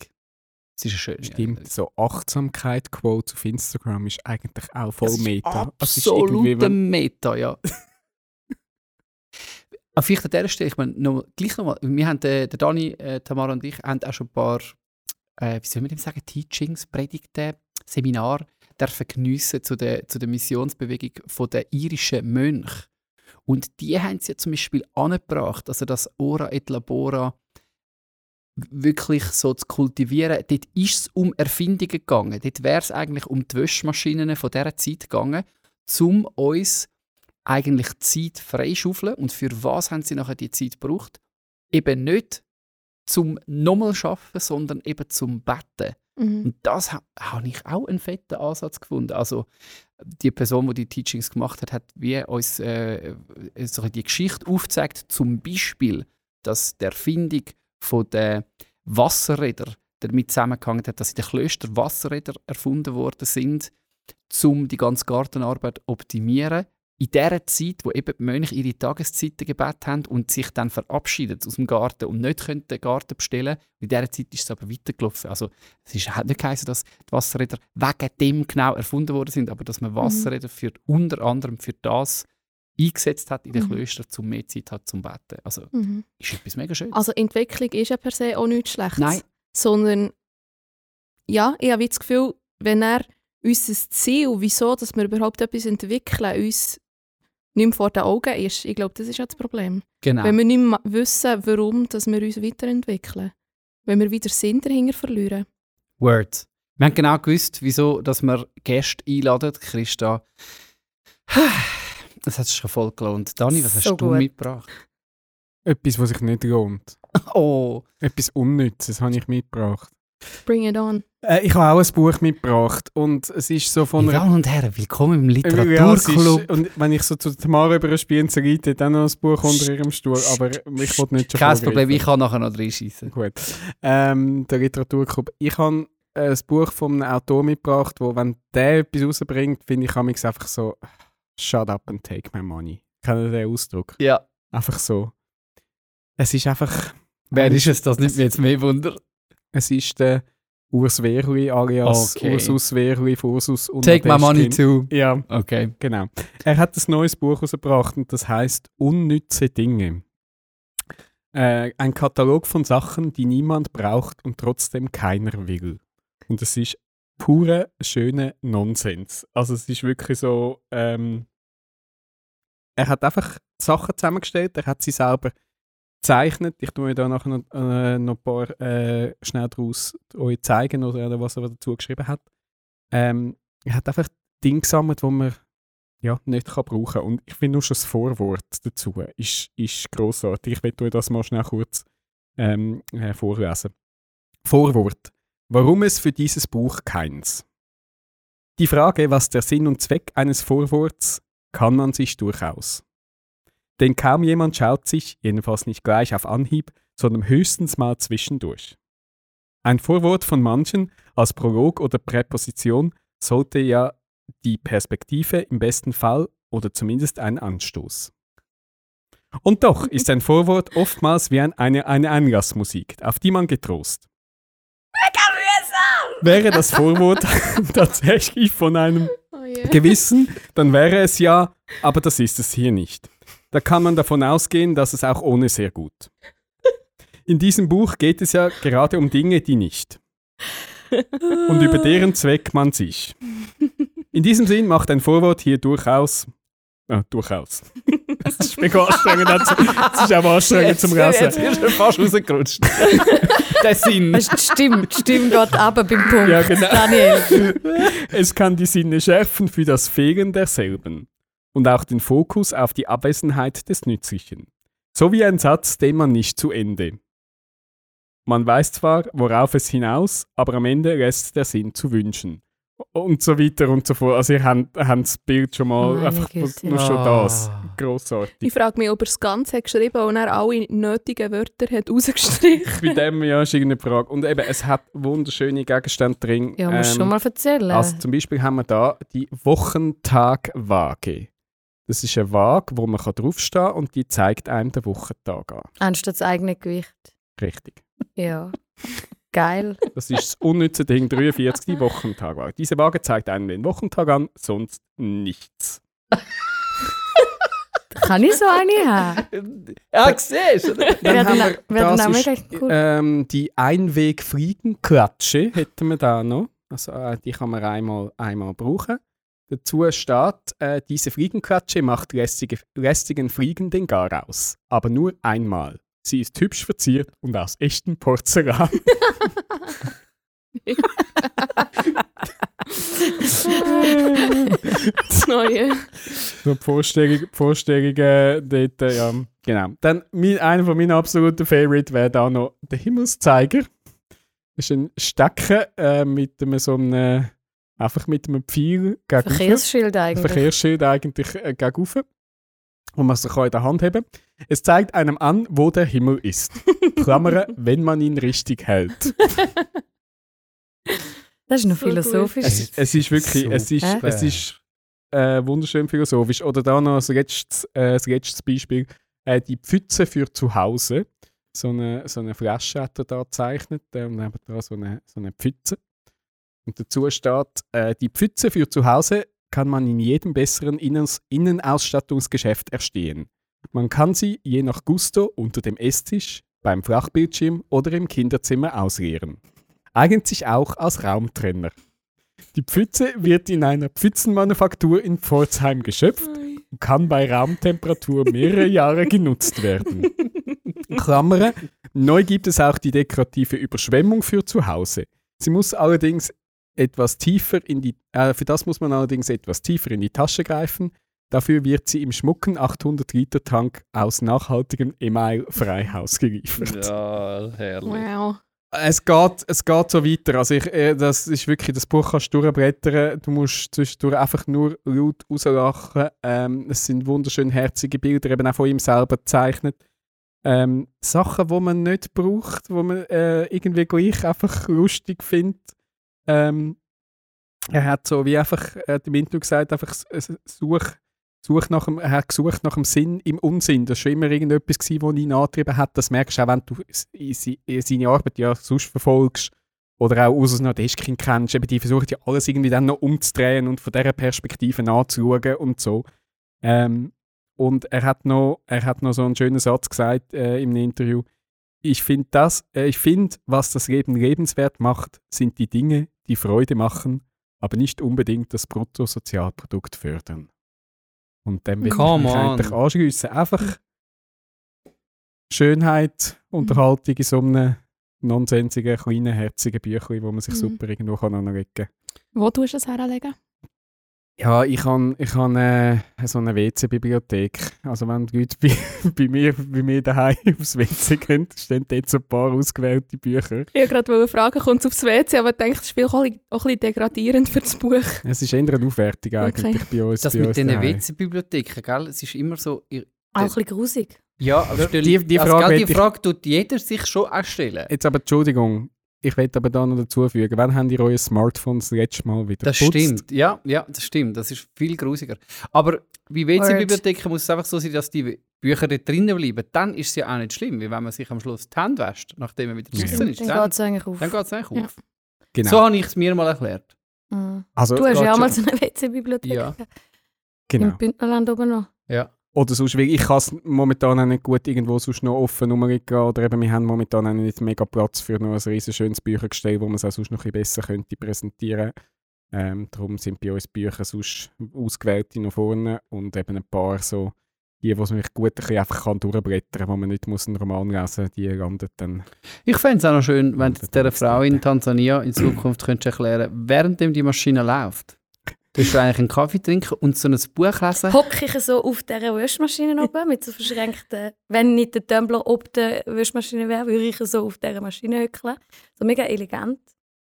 Es ist eine schöne Stimmt, so Achtsamkeit-Quotes auf Instagram ist eigentlich auch voll Meta. Es ist irgendwie, Absolute wenn- Meta, ja. Aber vielleicht an dieser Stelle, ich meine, noch, gleich nochmal, wir haben, äh, der Dani, äh, Tamara und ich, haben auch schon ein paar, äh, wie soll man dem sagen, Teachings, Predigten, Seminar dürfen geniessen zu der, zu der Missionsbewegung von der irischen Mönch. Und die haben sie ja zum Beispiel angebracht, also das Ora et Labora wirklich so zu kultivieren. Dort ist es um Erfindungen gegangen. Dort wäre es eigentlich um die Wäschmaschinen von dieser Zeit gegangen, um uns eigentlich Zeit freischaufeln. Und für was haben sie nachher die Zeit gebraucht? Eben nicht zum nochmal arbeiten, sondern eben zum Betten. Mhm. Und das ha- habe ich auch einen fetten Ansatz gefunden. Also die Person, die die Teachings gemacht hat, hat wie uns äh, so die Geschichte aufgezeigt, zum Beispiel, dass der Erfindung von den Wasserrädern damit zusammengehangen hat, dass in den Klöstern Wasserräder erfunden worden sind, um die ganze Gartenarbeit zu optimieren. In der Zeit, wo eben die Mönche ihre Tageszeiten gebet haben und sich dann verabschieden aus dem Garten und nicht können den Garten bestellen In dieser Zeit ist es aber weitergelaufen. Also es ist, hat nicht geheißen, dass die Wasserräder wegen dem genau erfunden worden sind, aber dass man Wasserräder für, unter anderem für das eingesetzt hat in den Mhm. Klöstern, um mehr Zeit hat zum Beten. Also Mhm. ist etwas mega schön. Also Entwicklung ist ja per se auch nichts Schlechtes. Nein. Sondern, ja, ich habe das Gefühl, wenn er unser Ziel, wieso dass wir überhaupt etwas entwickeln, uns nicht mehr vor den Augen ist, ich glaube, das ist ja das Problem. Genau. Wenn wir nicht mehr wissen, warum dass wir uns weiterentwickeln. Wenn wir wieder Sinn dahinter verlieren. Word. Wir haben genau gewusst, wieso dass wir Gäste einladen. Christa, (sighs) das hat sich schon voll gelohnt. Dani, was So hast du gut. mitgebracht? Etwas, was sich nicht lohnt. (laughs) Oh, Etwas Unnützes habe ich mitgebracht. Bring it on. Äh, ich habe auch ein Buch mitgebracht und es ist so von meine. Damen und Herren, willkommen im Ja, Literaturclub. ist, und wenn ich so zu Tamara über ein Spiel reite, dann noch ein Buch unter ihrem Stuhl, aber ich wollte nicht schon Kein. Problem, ich kann nachher noch reinschießen. Gut. Ähm, der Literaturclub. Ich habe äh, ein Buch von einem Autor mitgebracht, wo, wenn der etwas rausbringt, finde ich amigs einfach so «Shut up and take my money». Kennt ihr den Ausdruck? Ja. Einfach so. Es ist einfach... Wer ist es? Das nimmt mich jetzt mehr Wunder. Es ist der Urs Wehrli alias Okay. Ursus von Ursus und Take my money too. Ja, Okay. genau. Er hat ein neues Buch rausgebracht und das heißt Unnütze Dinge. Äh, ein Katalog von Sachen, die niemand braucht und trotzdem keiner will. Und es ist pure, schöne Nonsens. Also es ist wirklich so, ähm, er hat einfach Sachen zusammengestellt, er hat sie selber gezeichnet. Ich tue euch da nachher noch, äh, noch ein paar äh, schnell daraus euch zeigen oder was er dazu geschrieben hat. Ähm, er hat einfach Dinge gesammelt, die man ja, nicht kann brauchen Und ich finde nur schon das Vorwort dazu ist, ist grossartig. Ich werde euch das mal schnell kurz ähm, äh, vorlesen. Vorwort. Warum es für dieses Buch keins? Die Frage, was der Sinn und Zweck eines Vorworts, kann man sich durchaus. Denn kaum jemand schaut sich, jedenfalls nicht gleich auf Anhieb, sondern höchstens mal zwischendurch. Ein Vorwort von manchen als Prolog oder Präposition sollte ja die Perspektive im besten Fall oder zumindest ein Anstoß. Und doch (laughs) ist ein Vorwort oftmals wie ein, eine, eine Einlassmusik, auf die man getrost. Wäre das (laughs) Vorwort (laughs) tatsächlich von einem Oh yeah. Gewissen, dann wäre es ja, aber das ist es hier nicht. Da kann man davon ausgehen, dass es auch ohne sehr gut. In diesem Buch geht es ja gerade um Dinge, die nicht. Und über deren Zweck man sich. In diesem Sinn macht ein Vorwort hier durchaus. Ah, durchaus. (laughs) Das ist mega anstrengend. Das ist auch anstrengend zum Lesen. Jetzt bist du fast rausgerutscht. (laughs) der Sinn. Weißt du, die Stimme, die Stimme geht ab beim Punkt. Ja, genau. Daniel. Es kann die Sinne schärfen für das Fehlen derselben und auch den Fokus auf die Abwesenheit des Nützlichen. So wie ein Satz, den man nicht zu Ende. Man weiß zwar, worauf es hinaus, aber am Ende lässt der Sinn zu wünschen. Und so weiter und so fort. Also, ihr habt, habt das Bild schon mal, Meine einfach Güte. nur schon das. Ah. Grossartig. Ich frage mich, ob er das Ganze hat geschrieben und er alle nötigen Wörter hat rausgestrichen Bei dem ja ist irgendeine Frage. Und eben, es hat wunderschöne Gegenstände drin. Ja, musst du Ähm, schon mal erzählen. Also zum Beispiel haben wir da die Wochentagwaage. Das ist eine Waage, wo man kann draufstehen kann und die zeigt einem den Wochentag an. Anstatt das eigene Gewicht. Richtig. Ja. Geil. (laughs) Das ist das unnütze Ding 43, die Wochentagwaage. Diese Waage zeigt einem den Wochentag an, sonst nichts. (laughs) Kann ich so eine haben? (laughs) Ja, siehst du? Dann haben auch- wir, das auch ist, ähm, die Einwegfliegenklatsche hätten wir da noch. Also äh, die kann man einmal, einmal brauchen. Dazu steht, äh, diese Fliegenklatsche macht lästige, lästigen Fliegen den Gar aus. Aber nur einmal. Sie ist hübsch verziert und aus echtem Porzellan. (laughs) Das Neue. so die Vorstellung, die Vorstellungen dort, äh, ja, genau. Dann mein, einer von meinen absoluten Favorite wäre da noch der Himmelszeiger. Das ist ein Stecken äh, mit einem so einem, einfach mit einem Pfeil gegen Verkehrsschild eigentlich. Verkehrsschild eigentlich äh, gegen und man sich auch in der Hand haben. Es zeigt einem an, wo der Himmel ist. (laughs) Klammern, wenn man ihn richtig hält. (laughs) Das ist noch So philosophisch. Es, es ist wirklich, es ist, Super. es ist äh, wunderschön philosophisch. Oder da noch das letzte, äh, das letzte Beispiel, äh, die Pfütze für zu Hause. So eine, so eine Flasche hat er da gezeichnet äh, und neben da so eine, so eine Pfütze. Und dazu steht, äh, die Pfütze für zu Hause kann man in jedem besseren Innens Innenausstattungsgeschäft erstehen. Man kann sie je nach Gusto unter dem Esstisch, beim Flachbildschirm oder im Kinderzimmer ausleeren. Eignet sich auch als Raumtrenner. Die Pfütze wird in einer Pfützenmanufaktur in Pforzheim geschöpft und kann bei Raumtemperatur mehrere Jahre genutzt werden. Klammern. Neu gibt es auch die dekorative Überschwemmung für zu Hause. Sie muss allerdings etwas tiefer in die, äh, für das muss man allerdings etwas tiefer in die Tasche greifen. Dafür wird sie im schmucken 800 Liter Tank aus nachhaltigem Email Freihaus geliefert. Ja, herrlich. Wow. Es geht, es geht so weiter. Also ich, äh, das ist wirklich, das Buch kannst du durchblättern. Du musst zwischendurch einfach nur laut rauslachen. Ähm, es sind wunderschön herzige Bilder, eben auch von ihm selber gezeichnet. Ähm, Sachen, die man nicht braucht, wo man äh, irgendwie gleich einfach lustig findet. Ähm, er hat so wie einfach, im Interview gesagt, einfach such, such nach dem, er hat gesucht nach dem Sinn im Unsinn. Das war schon immer irgendetwas, gewesen, was ihn angetrieben hat. Das merkst du auch, wenn du seine Arbeit ja sonst verfolgst. Oder auch Usus Nadeschkin kennst. Eben, die versuchen ja alles irgendwie dann noch umzudrehen und von dieser Perspektive anzuschauen und so. Ähm, und er hat, noch, er hat noch so einen schönen Satz gesagt äh, im Interview. Ich finde das, äh, ich finde, was das Leben lebenswert macht, sind die Dinge, die Freude machen, aber nicht unbedingt das Bruttosozialprodukt fördern. Und dem will ich mich on. eigentlich anschliessen. Einfach Schönheit, Unterhaltung in so einem nonsensigen, kleinen, herzigen Büchlein, wo man sich Mhm. super irgendwo kann anlegen kann. Wo tust du es herlegen? Ja, ich habe ich han, äh, so eine WC-Bibliothek. Also wenn die Leute bei, (laughs) bei, mir, bei mir daheim (laughs) aufs WC gehen, stehen dort so ein paar ausgewählte Bücher. Ich wollte gerade fragen, kommt es aufs WC, aber ich denke, das ist auch ein bisschen- degradierend für das Buch. Es ist eher eine Aufwertung eigentlich bei uns. Das bei mit daheim. WC-Bibliotheken, gell? Es ist immer so. ihr- Auch ein bisschen grusig. Ja, aber die- die also, Frage gell, hätte die ich- Frage tut jeder sich schon auch stellen. Jetzt aber Entschuldigung, ich will aber da noch dazu fügen, wann habt ihr euer Smartphone das letzte Mal wieder Das geputzt? stimmt, ja, ja, das stimmt. Das ist viel grusiger. Aber bei WC-Bibliotheken muss es einfach so sein, dass die Bücher dort drinnen bleiben. Dann ist es ja auch nicht schlimm, wie wenn man sich am Schluss die Hände wäscht, nachdem man wieder Ja. draußen ist. Dann geht es eigentlich auf. dann geht es eigentlich Ja. auf. Genau. So habe ich es mir mal erklärt. Mhm. also, Du hast ja auch mal so eine WC-Bibliothek Ja. genau. im Bündnerland oben noch. Ja. Oder sonst, weil ich kann es momentan auch nicht gut irgendwo sonst noch offen rumliegen oder eben wir haben momentan auch nicht mega Platz für noch ein riesen schönes Büchergestell, wo man es auch sonst noch ein bisschen besser könnte präsentieren ähm, Darum sind bei uns Bücher sonst ausgewählte noch vorne und eben ein paar so die, die sich gut ein bisschen einfach kann durchblättern kann, wo man nicht muss einen Roman lesen muss, die landet dann. Ich fände es auch noch schön, wenn du dieser Frau in Tansania in Zukunft könntest erklären während die Maschine läuft. Du du eigentlich einen Kaffee trinken und so ein Buch lesen. Hocke ich so auf dieser Waschmaschine (laughs) oben mit so verschränkten, wenn nicht der Tumbler ob der Waschmaschine wäre, würde ich so auf dieser Maschine hückeln. So mega elegant.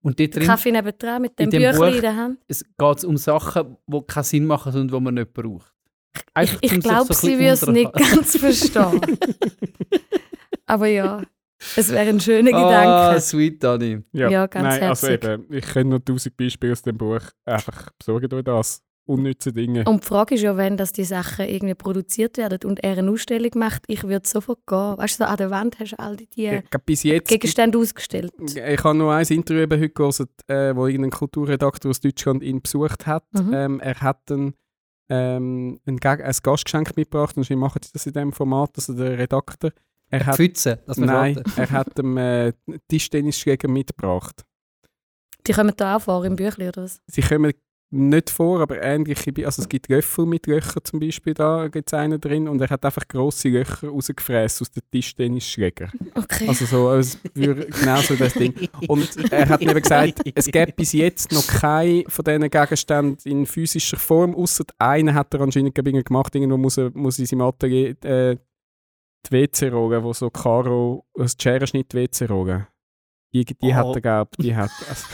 Und dort drin Kaffee nebendran mit dem in dem Büchlein in der Hand. es geht um Sachen, die keinen Sinn machen und die man nicht braucht. Ich, Einfach, ich sich glaube, so sie würde es nicht ganz verstehen. (laughs) Aber ja, es wäre ein schöner Ah, Gedanke. sweet, Dani. Ja, ganz Nein, also herzig. eben, ich kenne noch tausend Beispiele aus dem Buch. Einfach besorgt euch das. Unnütze Dinge. Und die Frage ist ja, wenn dass die Sachen irgendwie produziert werden und er eine Ausstellung macht, ich würde sofort gehen. Weißt du, so an der Wand hast du all die, gibt- Gegenstände ausgestellt. Ich habe noch ein Interview eben heute gelesen, äh, wo irgendein Kulturredakteur aus Deutschland ihn besucht hat. Mhm. Ähm, er hat dann ähm, ein, ein Gastgeschenk mitgebracht und sie machen das in dem Format, also der Redakteur. Er hat, Pfütze, das wir nein, er hat dem äh, Tischtennisschläger mitgebracht. Die kommen da auch vor im Büchlein oder was? Sie kommen nicht vor, aber ähnliche, Bi- also es gibt Löffel mit Löchern zum Beispiel, da gibt es einen drin und er hat einfach grosse Löcher rausgefräst aus den Tischtennisschläger. Okay. Also so, als würde genau so das Ding. Und er hat mir eben gesagt, es gäbe bis jetzt noch keinen von diesen Gegenständen in physischer Form, außer einen hat er anscheinend gemacht, irgendwo muss er muss in seinem Atelier äh, die WC-Rolle, wo so Karo, das Scherenschnitt-WC-Rolle. Die, die Oh. hat er, glaube die hat, (laughs) also,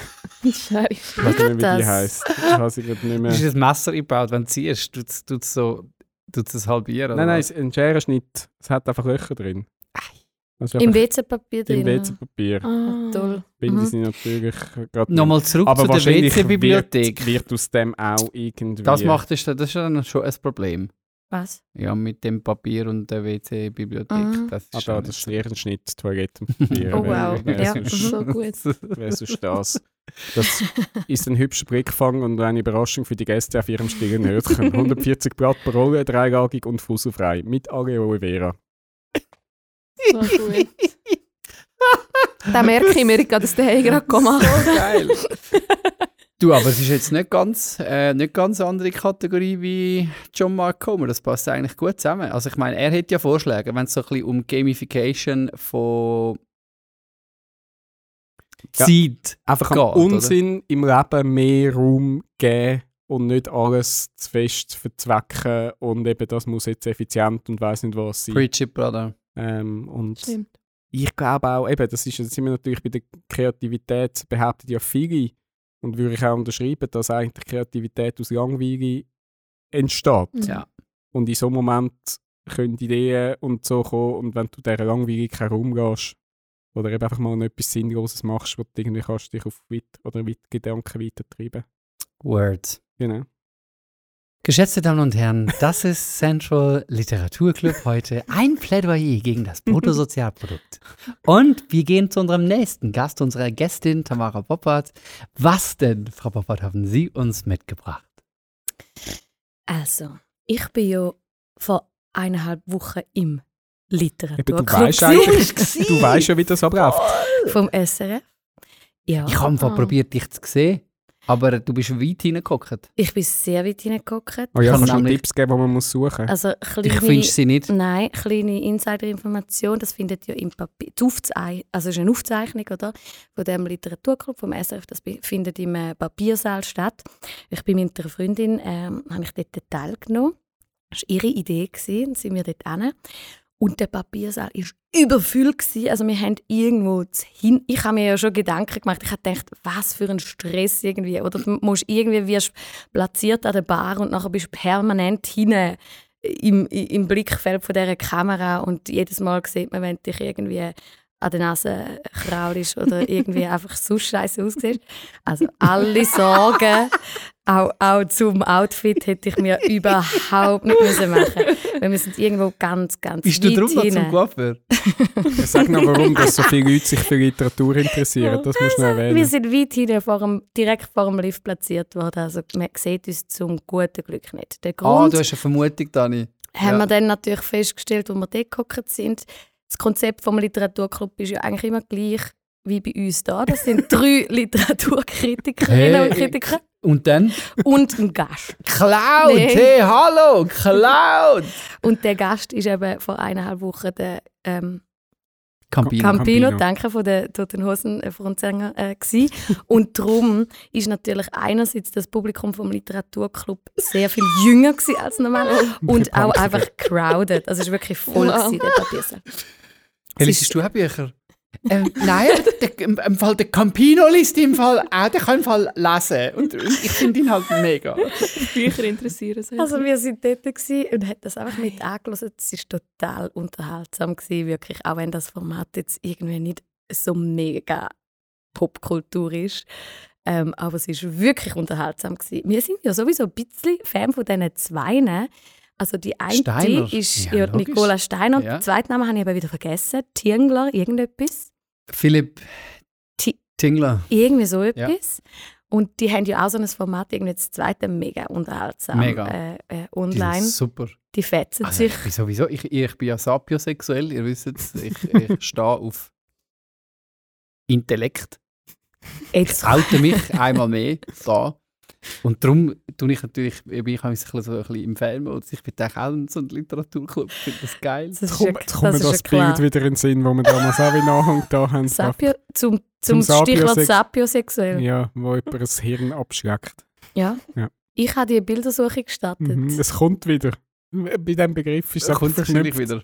Scheiße. ich weiß nicht mehr, wie die das? heisst. Ich weiß nicht mehr. hast ein Messer eingebaut, wenn du ziehst, tut es so, tut's es halbieren. Nein, nein, ein Scherenschnitt, es hat einfach Löcher drin. Also Im WC-Papier drin. im WC-Papier. Ah. Toll. Finde Mhm. sie natürlich gerade Nochmal zurück Aber zu der WC-Bibliothek. wird, wird aus dem auch irgendwie... Das macht ist, das ist dann schon ein Problem. Was? Ja, mit dem Papier und der WC-Bibliothek. Mhm. Das ist Ah, schon da, nicht das so. Scherenschnitt, Toilettenpapier. (laughs) Oh, wow. Wer Ja. sonst- So gut. (laughs) Wer sonst das? Das ist ein hübscher Blickfang und eine Überraschung für die Gäste auf ihrem stillen Hörtchen. (laughs) 140 Blatt pro Rolle, dreilagig und fusselfrei. Mit Aloe Vera. So gut. Da merke ich mir gerade, dass der Hey gerade gemacht So geil. Du, aber es ist jetzt nicht ganz, äh, nicht ganz eine andere Kategorie wie John Mark Comer. Das passt eigentlich gut zusammen. Also ich meine, er hat ja Vorschläge, wenn es so ein bisschen um Gamification von Ja. Zeit Einfach Geht, Unsinn im Leben mehr Raum geben und nicht alles zu fest verzwecken und eben das muss jetzt effizient und weiß nicht was sein. Preach it, Brother. Ähm, und Stimmt. ich glaube auch, eben, das ist, jetzt sind wir natürlich bei der Kreativität, behaupten ja viele und würde ich auch unterschreiben, dass eigentlich Kreativität aus Langweile entsteht. Mhm. Ja. Und in so einem Moment können Ideen und so kommen und wenn du dieser Langweile keinen Raum gehst oder eben einfach mal etwas Sinnloses machst, wo du irgendwie kannst dich auf weit oder weit Gedanken weitertreiben. Words. Genau. Geschätzte Damen und Herren, das ist Central Literaturclub heute. Ein Plädoyer gegen das Bruttosozialprodukt. Und wir gehen zu unserem nächsten Gast, unserer Gästin Tamara Poppert. Was denn, Frau Poppert, haben Sie uns mitgebracht? Also, ich bin ja vor eineinhalb Wochen im Eben, du Literaturclub weißt eigentlich, (laughs) du weißt ja, wie das abläuft. vom SRF. Ja, Ich habe Ah. probiert, dich zu sehen, aber du bist weit hineingeguckt. ich bin sehr weit hineingeguckt. Oh ja, kann kannst du Tipps geben, die man muss suchen muss? Also Ich finde sie nicht. Nein, kleine Insider-Information, das findet ja im Papier, Aufzei also es ist eine Aufzeichnung oder, von dem Literaturclub vom SRF, das findet im äh, Papiersaal statt. Ich bin mit einer Freundin, ähm, habe ich dort teilgenommen. Das war ihre Idee, gewesen, sind wir dort hin. Und der Papiersaal war überfüllt. Also wir haben irgendwo hin... Ich habe mir ja schon Gedanken gemacht. Ich habe gedacht, was für ein Stress irgendwie. Oder du musst irgendwie wirst platziert an der Bar und nachher bist du permanent hinten im, im Blickfeld von dieser Kamera und jedes Mal sieht man, wenn dich irgendwie an der Nase kraulst oder (laughs) irgendwie einfach so scheiße aussiehst. Also alle Sorgen, auch, auch zum Outfit, hätte ich mir überhaupt nicht müssen machen Weil wir sind irgendwo ganz, ganz Bist du weit drum noch zum. Coiffeur? Sag noch, warum dass so viele Leute sich für Literatur interessieren. Das musst du noch Wir erwähnen. sind weit hinten vor dem, direkt vor dem Lift platziert worden. Also man sieht uns zum guten Glück nicht. Der Ah, Grund du hast eine Vermutung, Dani. haben Ja. wir dann natürlich festgestellt, wo wir dort sind. Das Konzept vom Literaturclub ist ja eigentlich immer gleich wie bei uns da. Das sind drei (laughs) Literaturkritikerinnen Hey. und Kritiker. Und dann? und ein Gast. Cloud! Nee. Hey, hallo! Cloud! (laughs) Und der Gast ist eben vor eineinhalb Wochen der ähm, Campino. Campino, Campino. danke, von der Toten Hosen äh, Frontsänger äh. Und darum ist natürlich einerseits das Publikum vom Literaturclub sehr viel jünger als normal (laughs) und auch einfach crowded. Also es ist wirklich voll der Papiersaal. Hey, Es liest ist- du auch Bücher? ähm, nein, aber der, im, im Fall der Campino liest im Fall auch, der kann im Fall lesen. Und, und ich finde ihn halt mega. Bücher interessieren sich. Also wir sind dort und haben das einfach mit angelassen. Es war total unterhaltsam gsi, wirklich, auch wenn das Format jetzt irgendwie nicht so mega Popkultur ist. Ähm, aber es ist wirklich unterhaltsam gsi. Wir sind ja sowieso ein bisschen Fan von diesen Zweien. Also die eine Steiner. ist Ja, ja. Nicola Steiner. Ja. Den zweiten Namen habe ich aber wieder vergessen. Tingler, irgendetwas. Philipp Ti- Tingler. Irgendwie so etwas. Und die haben ja auch so ein Format, irgendwie das zweite, mega unterhaltsam Mega. Äh, äh, Die online. super. Die fetzen Also, sich. ich bin sowieso, ich, ich bin ja sapiosexuell, ihr wisst es. Ich, (laughs) ich stehe auf Intellekt. Jetzt oute mich einmal mehr da. Und darum tue ich natürlich, bin ich ein bisschen, so ein bisschen im Fanmodus. Ich bin auch in so einem Literaturclub, ich finde das geil. Das kommt, ja- jetzt kommt mir das ist das ja klar. Bild wieder in den Sinn, wo wir damals auch wie Nachhang da haben. (laughs) Sapio, zum, Zum zum, Stichwort Sapiosex- sapiosexuell. Ja. Wo jemand das Hirn abschlägt. ja. Ja. Ich habe die Bildersuche gestartet. Mhm, es kommt wieder. Bei diesem Begriff ist es Das kommt einfach wahrscheinlich wieder.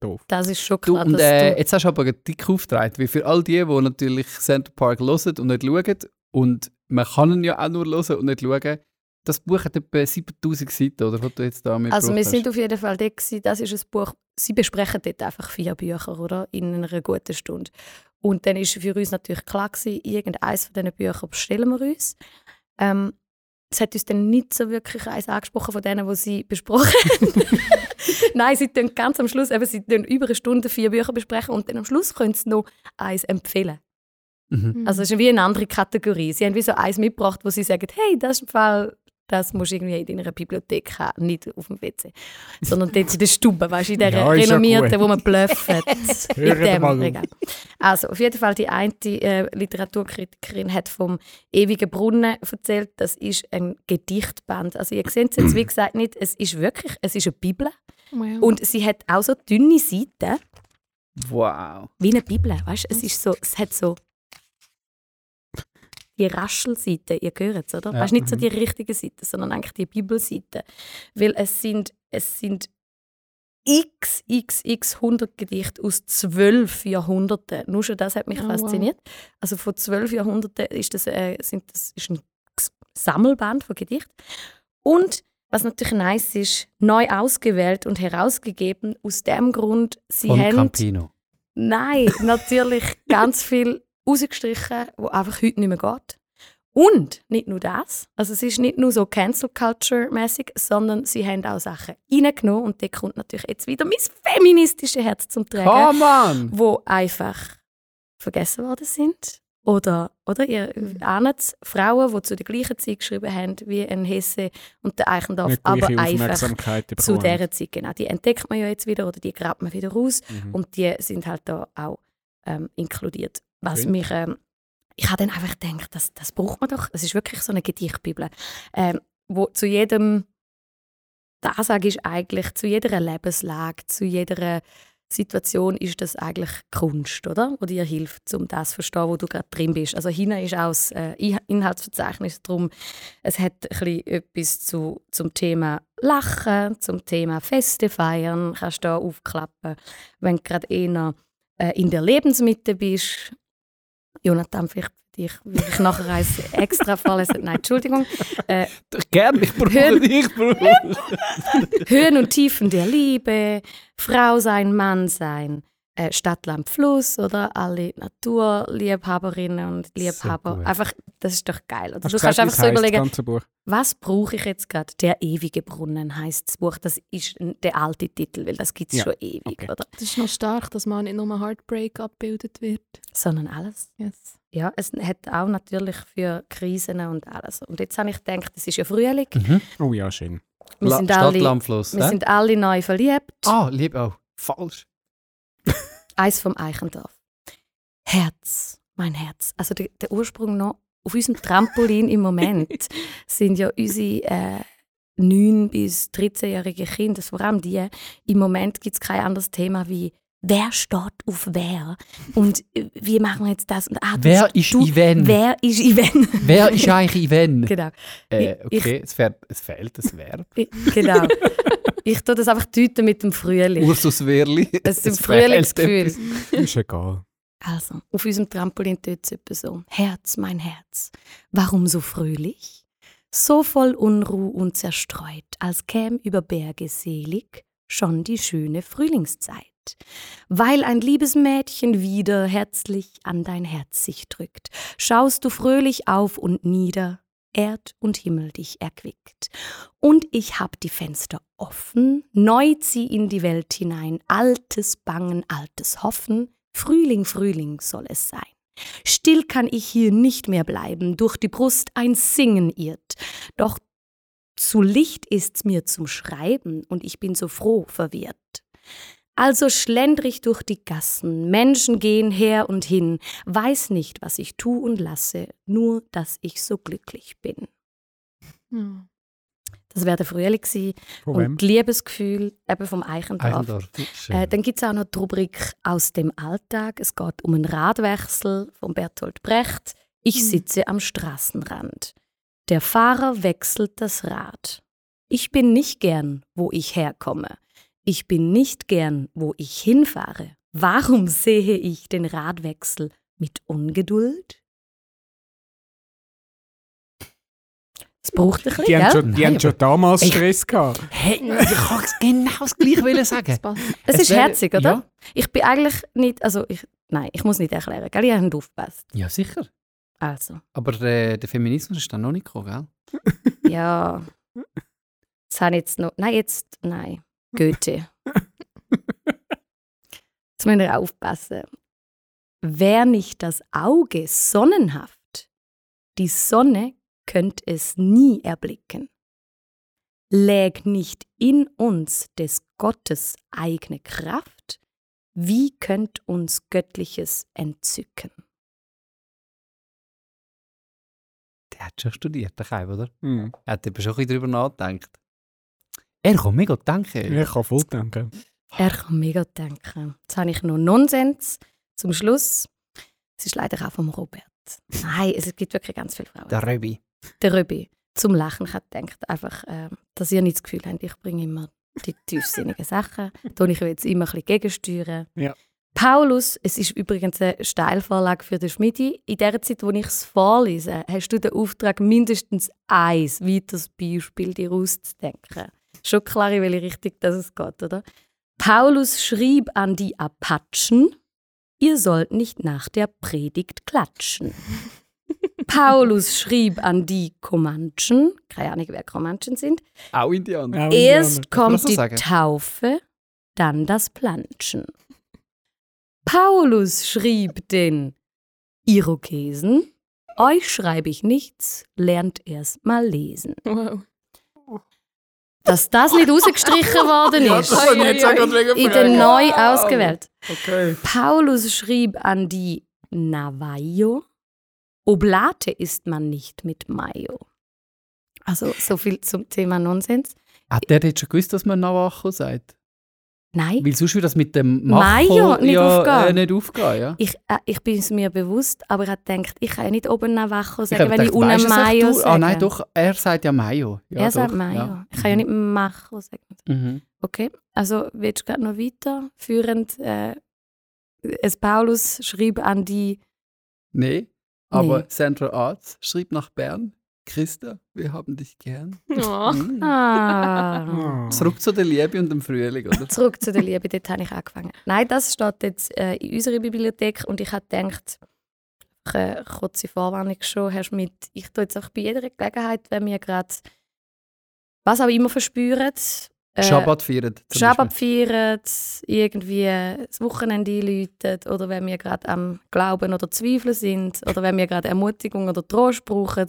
Doof. Das ist schon Du, klar, und dass äh, du... jetzt hast du aber dick aufgetragen, weil für all die, die natürlich Center Park hören und nicht schauen, und man kann ihn ja auch nur hören und nicht schauen, das Buch hat etwa 7000 Seiten, oder was du jetzt da Also wir sind auf jeden Fall dort gewesen. Das ist ein Buch, sie besprechen dort einfach vier Bücher, oder? In einer guten Stunde. Und dann ist für uns natürlich klar gewesen, irgendeines von diesen Büchern bestellen wir uns. Ähm, es hat uns dann nicht so wirklich eins angesprochen von denen, die sie besprochen haben. (laughs) (laughs) Nein, sie tun ganz am Schluss, eben, sie tun über eine Stunde vier Bücher besprechen und dann am Schluss können sie noch eins empfehlen. Mhm. Also es ist wie eine andere Kategorie. Sie haben wie so eins mitgebracht, wo sie sagen, hey, das ist im Fall, das musst du irgendwie in deiner Bibliothek haben, nicht auf dem WC. Sondern dort in der Stube, weißt du, in der Ja, ja renommierten, gut. wo man (laughs) in dem. Regal. Also auf jeden Fall, die eine äh, Literaturkritikerin hat vom Ewigen Brunnen erzählt, das ist ein Gedichtband. Also ihr seht es jetzt, wie gesagt, nicht, es ist wirklich, es ist eine Bibel. Wow. Und sie hat auch so dünne Seiten, Wow. wie eine Bibel, weißt du? Es ist so, es hat so die Raschelseite, ihr hört es, oder? Ja, Weißt nicht so mhm. die richtige Seite, sondern eigentlich die Bibelseite. Weil es sind, es sind x, x, x 100 Gedichte aus zwölf Jahrhunderten. Nur schon das hat mich Oh, wow. fasziniert. Also von zwölf Jahrhunderten ist das, äh, sind das ist ein Sammelband von Gedichten. Und was natürlich nice ist, neu ausgewählt und herausgegeben aus dem Grund, sie Von haben Campino. Nein, natürlich (laughs) ganz viel rausgestrichen, wo einfach heute nicht mehr geht. Und nicht nur das, also es ist nicht nur so Cancel Culture mäßig, sondern sie haben auch Sachen reingenommen und da kommt natürlich jetzt wieder mein feministisches Herz zum Tragen, Come on! wo einfach vergessen worden sind. Oder, oder ihr ahnt es, Frauen, die zu der gleichen Zeit geschrieben haben wie ein Hesse und der Eichendorff, Nicht aber einfach zu dieser Zeit. Genau, die entdeckt man ja jetzt wieder oder die grabt man wieder raus. Mhm. Und die sind halt da auch ähm, inkludiert. Was Schön. mich, ähm, ich habe dann einfach gedacht, das, das braucht man doch. Es ist wirklich so eine Gedichtbibel, ähm, wo zu jedem, da sage ich eigentlich, zu jeder Lebenslage, zu jeder Situation ist das eigentlich Kunst, oder? Wo dir hilft, um das zu verstehen, wo du gerade drin bist. Also hinten ist auch das äh, In- Inhaltsverzeichnis drum. Es hat ein etwas zu, zum Thema Lachen, zum Thema Feste feiern, kannst du da aufklappen. Wenn du gerade eher äh, in der Lebensmitte bist, Jonathan, vielleicht für dich, will ich nachher eins extra vorlesen. Nein, Entschuldigung. Äh, Gerne, ich brauche Hören- dich, Bruder. Höhen und Tiefen der Liebe, Frau sein, Mann sein, äh, Stadt, Land, Fluss, oder? Alle Naturliebhaberinnen und Liebhaber. gut. einfach, das ist doch geil. Oder? Hast Du gesagt, kannst einfach so überlegen, was brauche ich jetzt gerade? Der ewige Brunnen heißt das Buch. Das ist der alte Titel, weil das gibt es Ja, schon ewig, okay. oder? Das ist noch stark, dass man nicht nur Heartbreak abgebildet wird. Sondern alles. Yes. Ja, es hat auch natürlich für Krisen und alles. Und jetzt habe ich gedacht, es ist ja Frühling. Mhm. Oh ja, schön. Wir, La- sind Stadt, alle, Land, Fluss. wir sind alle neu verliebt. Ah, lieb auch. Falsch. (laughs) Eis vom Eichendorf. Herz, mein Herz. Also der, der Ursprung noch auf unserem Trampolin im Moment (laughs) sind ja unsere äh, 9- bis 13-jährigen Kinder, vor allem die, im Moment gibt es kein anderes Thema wie Wer steht auf wer? Und äh, wie machen wir jetzt das? Und, ah, du- Wer ist du, Ivan? Wer ist Ivan? Wer ist eigentlich Ivan? (laughs) genau. Äh, Ich- okay, es, fehlt, es fehlt das Verb. Ich, genau. Ich tue das einfach deuten mit dem Frühling. Ursus Wehrli. Es ist ein Frühlingsgefühl. (laughs) Ist egal. Also, auf unserem Trampolin tut es etwa so. Herz, mein Herz, warum so fröhlich? So voll Unruh und zerstreut, als käm über Berge selig schon die schöne Frühlingszeit. Weil ein liebes Mädchen wieder herzlich an dein Herz sich drückt, schaust du fröhlich auf und nieder, Erd und Himmel dich erquickt. Und ich hab die Fenster offen, neu zieh in die Welt hinein, altes Bangen, altes Hoffen, Frühling, Frühling soll es sein. Still kann ich hier nicht mehr bleiben, durch die Brust ein Singen irrt. Doch zu Licht ist's mir zum Schreiben und ich bin so froh verwirrt. Also schlendr ich durch die Gassen, Menschen gehen her und hin, weiß nicht, was ich tu und lasse, nur dass ich so glücklich bin. Ja. Das wäre der Frühling gewesen. Von und Liebesgefühl eben vom. Eichendorff. Schön. Äh, dann gibt es auch noch die Rubrik aus dem Alltag. Es geht um einen Radwechsel von Bertolt Brecht. Ich sitze am Straßenrand. Der Fahrer wechselt das Rad. Ich bin nicht gern, wo ich herkomme. Ich bin nicht gern, wo ich hinfahre. Warum sehe ich den Radwechsel mit Ungeduld? Es braucht ein bisschen, Die haben gell? schon, die Nein, haben schon damals Ich- Stress gehabt. Hey, ich kann genau das gleiche sagen. (laughs) Das. Es Es ist wäre- herzig, oder? ja. Ich bin eigentlich nicht, also ich, nein, ich muss nicht erklären, gell? Ich habe nicht aufgepasst. Ja, sicher. Also, Aber äh, der Feminismus ist dann noch nicht gekommen, gell? ja. Jetzt habe ich jetzt noch, nein, jetzt, nein, Goethe. (laughs) Jetzt müssen wir aufpassen. Wär nicht das Auge sonnenhaft, die Sonne könnt es nie erblicken. Läg nicht in uns des Gottes eigene Kraft, wie könnt uns Göttliches entzücken? Der hat schon studiert, der Kai, oder? Hm. Er hat eben schon ein bisschen darüber nachgedacht. Er kann mega denken. Ich kann voll denken. Er kann mega denken. Jetzt habe ich noch Nonsens zum Schluss. Es ist leider auch vom Robert. Nein, es gibt wirklich ganz viele Frauen. Der Röbi. Der Röbi. Zum Lachen. Habe gedacht, einfach, äh, dass ihr nicht das Gefühl habt, ich bringe immer die tiefsinnigen Sachen. Da ich jetzt immer ein bisschen gegensteuern. Ja. Paulus, es ist übrigens eine Steilvorlage für den Schmidi. In der Zeit, wo ich es vorlese, hast du den Auftrag, mindestens eins weiteres Beispiel dir auszudenken. Schon klar, in welche Richtung das es geht, oder? Paulus schrieb an die Apachen, ihr sollt nicht nach der Predigt klatschen. (laughs) Paulus schrieb an die Comanchen, keine Ahnung, wer Comanchen sind, Auch Indianer. Auch erst Indianer. kommt die sagen? Taufe, dann das Planschen. Paulus schrieb den Irokesen, euch schreibe ich nichts, lernt erst mal lesen. Wow. Dass das nicht rausgestrichen worden ist, wollte ich jetzt auch gerade wegen in den neu ausgewählt. Okay. Paulus schrieb an die Navajo, Oblate isst man nicht mit Mayo. Also so viel zum Thema Nonsens. Hat der jetzt schon gewusst, dass man Navajo sagt? Nein, Weil sonst würde das mit dem Macho nicht ja, aufgehen. Äh, nicht aufgehen. Ja? ich, äh, ich bin es mir bewusst, aber ich habe gedacht, ich kann ja nicht oben Navajo Ich sagen, hab wenn ich gedacht, unten es echt, Mayo sage. Ah nein, doch, er sagt ja Mayo. Ja, er doch, sagt Mayo. Ich kann ja nicht Macho sagen. Mhm. Okay, also willst du gerade noch weiterführend? Äh, es Paulus schrieb an die Nee, aber Nee. Central Arts schrieb nach Bern. Christa, wir haben dich gern. Oh. Mhm. Ah. Zurück zu der Liebe und dem Frühling, oder? Zurück zu der Liebe, dort habe ich angefangen. Nein, das steht jetzt äh, in unserer Bibliothek und ich habe gedacht, eine kurze Vorwarnung schon, hast mit, ich tue jetzt auch bei jeder Gelegenheit, wenn wir gerade was auch immer verspüren, äh, Schabbat feiern. Schabbat feiern, irgendwie das Wochenende einläuten oder wenn wir gerade am Glauben oder Zweifeln sind oder wenn wir gerade Ermutigung oder Trost brauchen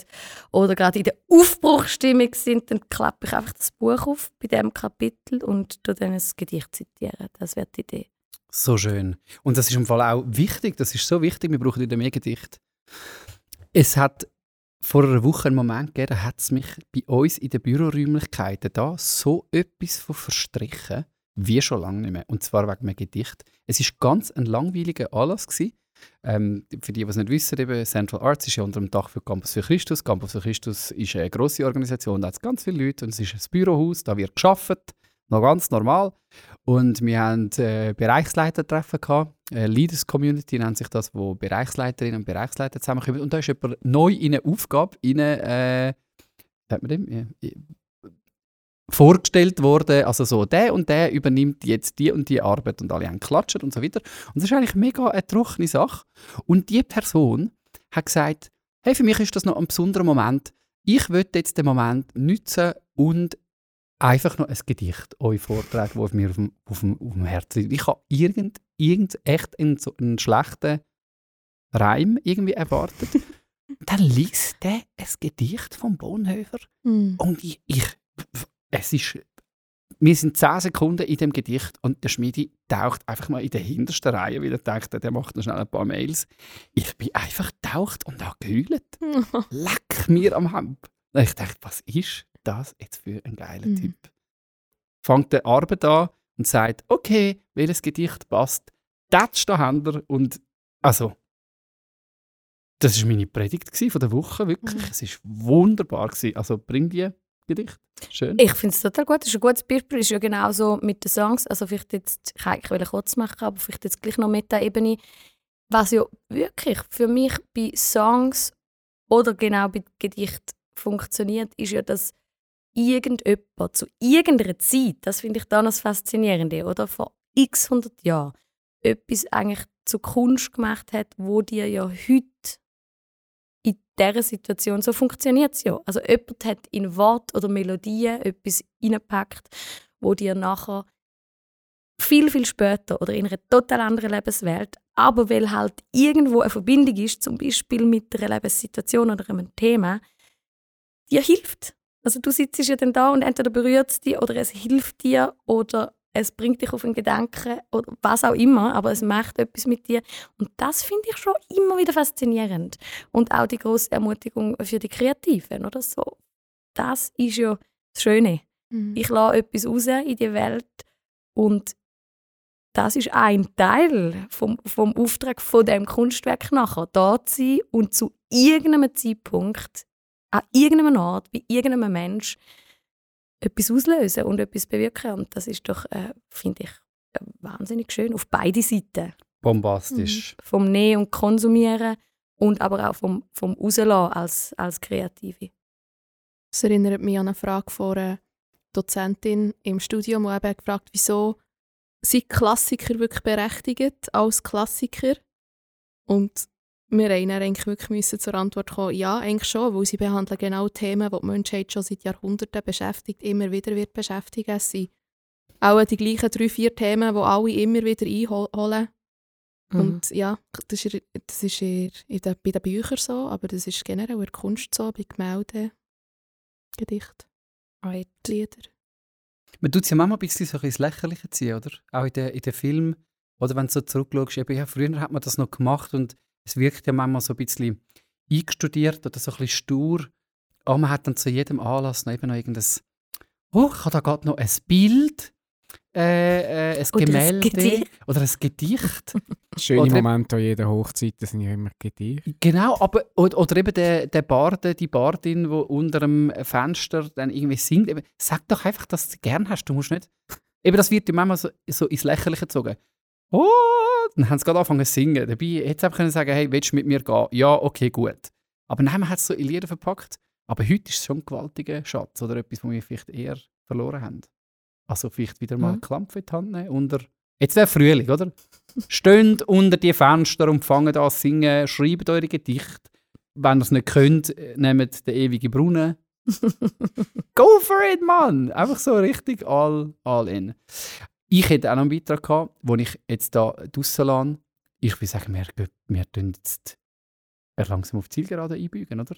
oder gerade in der Aufbruchstimmung sind, dann klappe ich einfach das Buch auf bei diesem Kapitel und dann ein Gedicht zitieren. Das wäre die Idee. So schön. Und das ist im Fall auch wichtig, das ist so wichtig, wir brauchen wieder mehr Gedicht. Es hat vor einer Woche einen Moment gegeben, da hat es mich bei uns in den Büroräumlichkeiten da so etwas von verstrichen, wie schon lange nicht mehr. Und zwar wegen einem Gedicht. Es war ganz ein langweiliger Anlass. Gewesen. Ähm, für die, die es nicht wissen, eben Central Arts ist ja unter dem Dach für Campus für Christus. Campus für Christus ist eine grosse Organisation, da hat es ganz viele Leute und es ist ein Bürohaus, da wird geschafft, noch ganz normal. Und wir haben äh, Bereichsleitertreffen gehabt. Äh, Leaders Community nennt sich das, wo Bereichsleiterinnen und Bereichsleiter zusammenkommen. Und da ist jemand neu in eine Aufgabe, in eine, äh, sagt man dem? Ja, vorgestellt worden, also so, der und der übernimmt jetzt die und die Arbeit und alle haben geklatscht und so weiter. Und das ist eigentlich mega eine trockene Sache. Und die Person hat gesagt, hey, für mich ist das noch ein besonderer Moment. Ich möchte jetzt den Moment nutzen und einfach noch ein Gedicht euch vortragen, das mir auf dem, auf dem, auf dem Herzen liegt. Ich habe irgend, irgend echt einen, so einen schlechten Reim irgendwie erwartet. (laughs) Dann liest der ein Gedicht von Bonhoeffer Mhm. und ich, ich es ist, wir sind 10 Sekunden in dem Gedicht und der Schmiedi taucht einfach mal in der hintersten Reihe, weil er denkt, der macht noch schnell ein paar Mails. Ich bin einfach taucht und habe geheult. (laughs) Leck mir am Hemd. Ich dachte, was ist das jetzt für ein geiler Mhm. Typ? Fängt der Arbeit an und sagt, okay, welches Gedicht passt, das da haben wir und also das ist meine Predigt von der Woche, wirklich. Mhm. Es ist wunderbar gsi. Also bring die Gedicht. Schön. Ich finde es total gut. Das ist ein gutes Beispiel. ist ja genauso mit den Songs. Also vielleicht jetzt, ich wollte eigentlich kurz machen, aber vielleicht jetzt gleich noch mit der Ebene. Was ja wirklich für mich bei Songs oder genau bei Gedicht funktioniert, ist ja, dass irgendjemand zu irgendeiner Zeit, das finde ich dann das Faszinierende, oder vor x hundert Jahren, etwas eigentlich zu Kunst gemacht hat, wo dir ja heute in dieser Situation, so funktioniert es ja. Also jemand hat in Wort oder Melodien etwas reingepackt, wo dir nachher viel, viel später oder in einer total anderen Lebenswelt, aber weil halt irgendwo eine Verbindung ist, zum Beispiel mit einer Lebenssituation oder einem Thema, dir hilft. Also du sitzt ja dann da und entweder berührt es dich oder es hilft dir oder es bringt dich auf einen Gedanken oder was auch immer, aber es macht etwas mit dir. Und das finde ich schon immer wieder faszinierend. Und auch die große Ermutigung für die Kreativen, oder so. Das ist ja das Schöne. Mhm. Ich lasse etwas raus in die Welt und das ist ein Teil vom, vom Auftrag von dem Kunstwerk nachher, da zu sein und zu irgendeinem Zeitpunkt, an irgendeinem Ort, bei irgendeinem Mensch etwas auslösen und etwas bewirken. Und das ist doch, äh, finde ich, äh, wahnsinnig schön auf beide Seiten. Bombastisch. Vom Nehmen und Konsumieren und aber auch vom, vom Rauslassen als, als Kreative. Das erinnert mich an eine Frage von einer Dozentin im Studium, die eben gefragt wieso sind Klassiker wirklich berechtigt als Klassiker? Und wir haben eigentlich wirklich müssen zur Antwort kommen, ja, eigentlich schon, weil sie behandeln genau Themen, die die Menschheit schon seit Jahrhunderten beschäftigt, immer wieder wird beschäftigen. Es sind auch die gleichen drei, vier Themen, die alle immer wieder einholen. Mhm. Und ja, das ist, das ist eher in den, bei den Büchern so, aber das ist generell in der Kunst so, bei Gemälden, Gedichten, Right. Lieder. Man tut es ja manchmal ein bisschen so ein bisschen ins Lächerliche ziehen, oder? Auch in den, in den Filmen. Oder wenn du so zurückschaust, eben, ja, früher hat man das noch gemacht und es wirkt ja manchmal so ein bisschen eingestudiert oder so ein bisschen stur. Aber man hat dann zu jedem Anlass noch eben noch irgendein «Oh, ich habe da gerade noch ein Bild, äh, äh, ein Oder ein Gemälde Gedicht. oder ein Gedicht.» (laughs) Schöne Oder- Momente an jeder Hochzeit, das sind ja immer Gedichte. Genau, aber oder, oder eben der, der Barde, die Bardin, die unter dem Fenster dann irgendwie singt. Eben, sag doch einfach, dass du sie gern hast. Du musst nicht. Eben, das wird ja manchmal so, so ins Lächerliche gezogen. Oh, dann haben sie gerade angefangen zu singen. Dabei hätte sie einfach können sagen, hey, willst du mit mir gehen? Ja, okay, gut. Aber dann hat es so in Lieder verpackt. Aber heute ist es schon ein gewaltiger Schatz oder etwas, was wir vielleicht eher verloren haben. Also vielleicht wieder mal Mhm. Klampf in die Hand nehmen. Unter, jetzt wäre Frühling, oder? (laughs) Steht unter die Fenster und fangen an zu singen, schreibt eure Gedichte. Wenn ihr es nicht könnt, äh, nehmt den ewigen Brunnen. (laughs) Go for it, Mann! Einfach so richtig all, all in. Ich hätte auch noch einen Beitrag gehabt, den ich jetzt da draussen lasse. Ich will sagen, wir, wir tun jetzt langsam auf die Zielgerade einbügen, oder?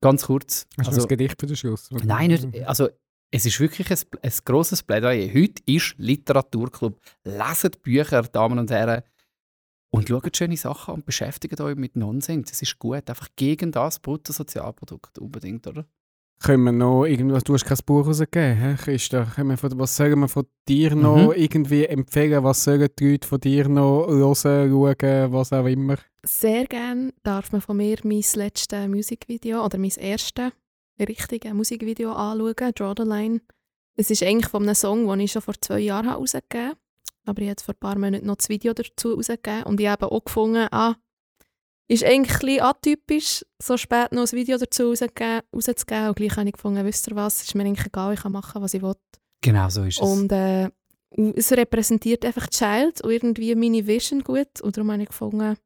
Ganz kurz. Hast du Also- das Gedicht für den Schluss? Nein, nicht. Also, es ist wirklich ein, ein grosses Plädoyer. Heute ist Literaturclub. Leset Bücher, Damen und Herren. und schaut schöne Sachen an und beschäftigt euch mit Nonsens. Es ist gut, einfach gegen das Bruttosozialprodukt unbedingt, oder? Können wir noch irgendwas, du hast kein Buch rausgegeben, hä, Christa? Können wir von, was sollen wir von dir noch Mhm. irgendwie empfehlen? Was sollen die Leute von dir noch hören, schauen, was auch immer? Sehr gerne darf man von mir mein letztes Musikvideo oder mein erstes richtiges Musikvideo anschauen, Draw the Line. Es ist eigentlich von einem Song, den ich schon vor zwei Jahren habe rausgegeben habe. Aber ich habe jetzt vor ein paar Monaten noch das Video dazu rausgegeben. Und ich habe auch gefunden, ah, ist eigentlich ein bisschen atypisch, so spät noch ein Video dazu rauszugeben. Und gleich habe ich gefunden, wisst ihr was, ist mir eigentlich egal, ich kann machen, was ich will. Genau so ist es. Und äh, es repräsentiert einfach die Child und irgendwie meine Vision gut. Und darum habe ich gefunden,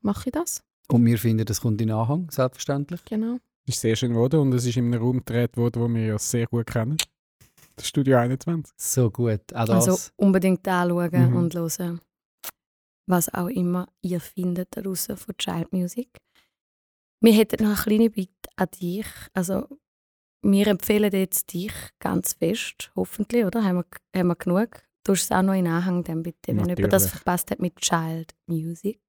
mache ich das. Und wir finden, das kommt in Anhang, selbstverständlich. Genau. Es ist sehr schön geworden und es ist in einem Raum gedreht worden, den wir ja sehr gut kennen. Das Studio 21. So gut. Auch das. Also unbedingt anschauen Mhm. und hören, was auch immer ihr findet da draussen von Child Music. Wir hätten noch eine kleine Bitte an dich. Also, wir empfehlen jetzt dich ganz fest, hoffentlich, oder? Haben wir, haben wir genug? Du hast es auch noch in Anhang, dann bitte, wenn jemand das verpasst hat mit Child Music.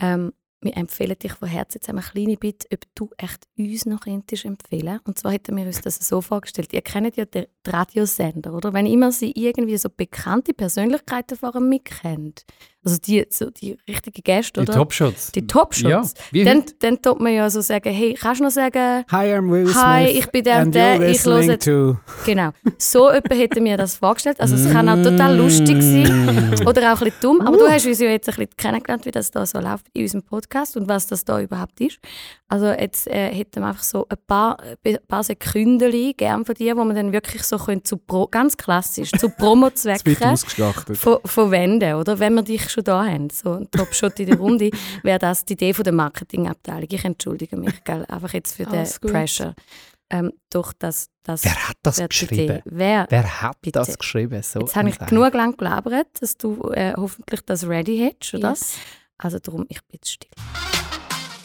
Ähm, wir empfehlen dich von Herzen jetzt eine kleine Bitte, ob du echt uns noch könntest empfehlen. Und zwar hätten wir uns das so vorgestellt. Ihr kennt ja den Radiosender, oder? Wenn immer sie irgendwie so bekannte Persönlichkeiten vor einem mitkennt, also die, so die richtigen Gäste, die oder? Topshots. die Topshots. Ja, wie Dann, heute. dann tut man ja so sagen, hey, kannst du noch sagen, Hi, I'm Will Smith. Hi, ich bin der und and der, you're ich höre- to... genau. So (laughs) etwa hätten wir das vorgestellt. Also es kann auch total lustig sein. Oder auch ein bisschen dumm. Aber du hast uns ja jetzt ein bisschen kennengelernt, wie das da so läuft in unserem Podcast und was das da überhaupt ist. Also jetzt äh, hätten wir einfach so ein paar, ein paar Sekündeli gern von dir, wo man dann wirklich so können zu Pro, ganz klassisch, zu (laughs) Promo-Zwecken ausgeschlachtet. von, von Wenden, oder? Wenn wir dich schon da haben, so ein Top-Shot in der Runde, (laughs) wäre das die Idee von der Marketingabteilung. Ich entschuldige mich, gell? einfach jetzt für den Alles gut. Pressure. Ähm, doch, das, das Wer hat das geschrieben? Wer, Wer hat Bitte. das geschrieben? So jetzt habe ich genug lang gelabert, dass du äh, hoffentlich das ready hättest, oder? Yes. Also darum, ich bin still.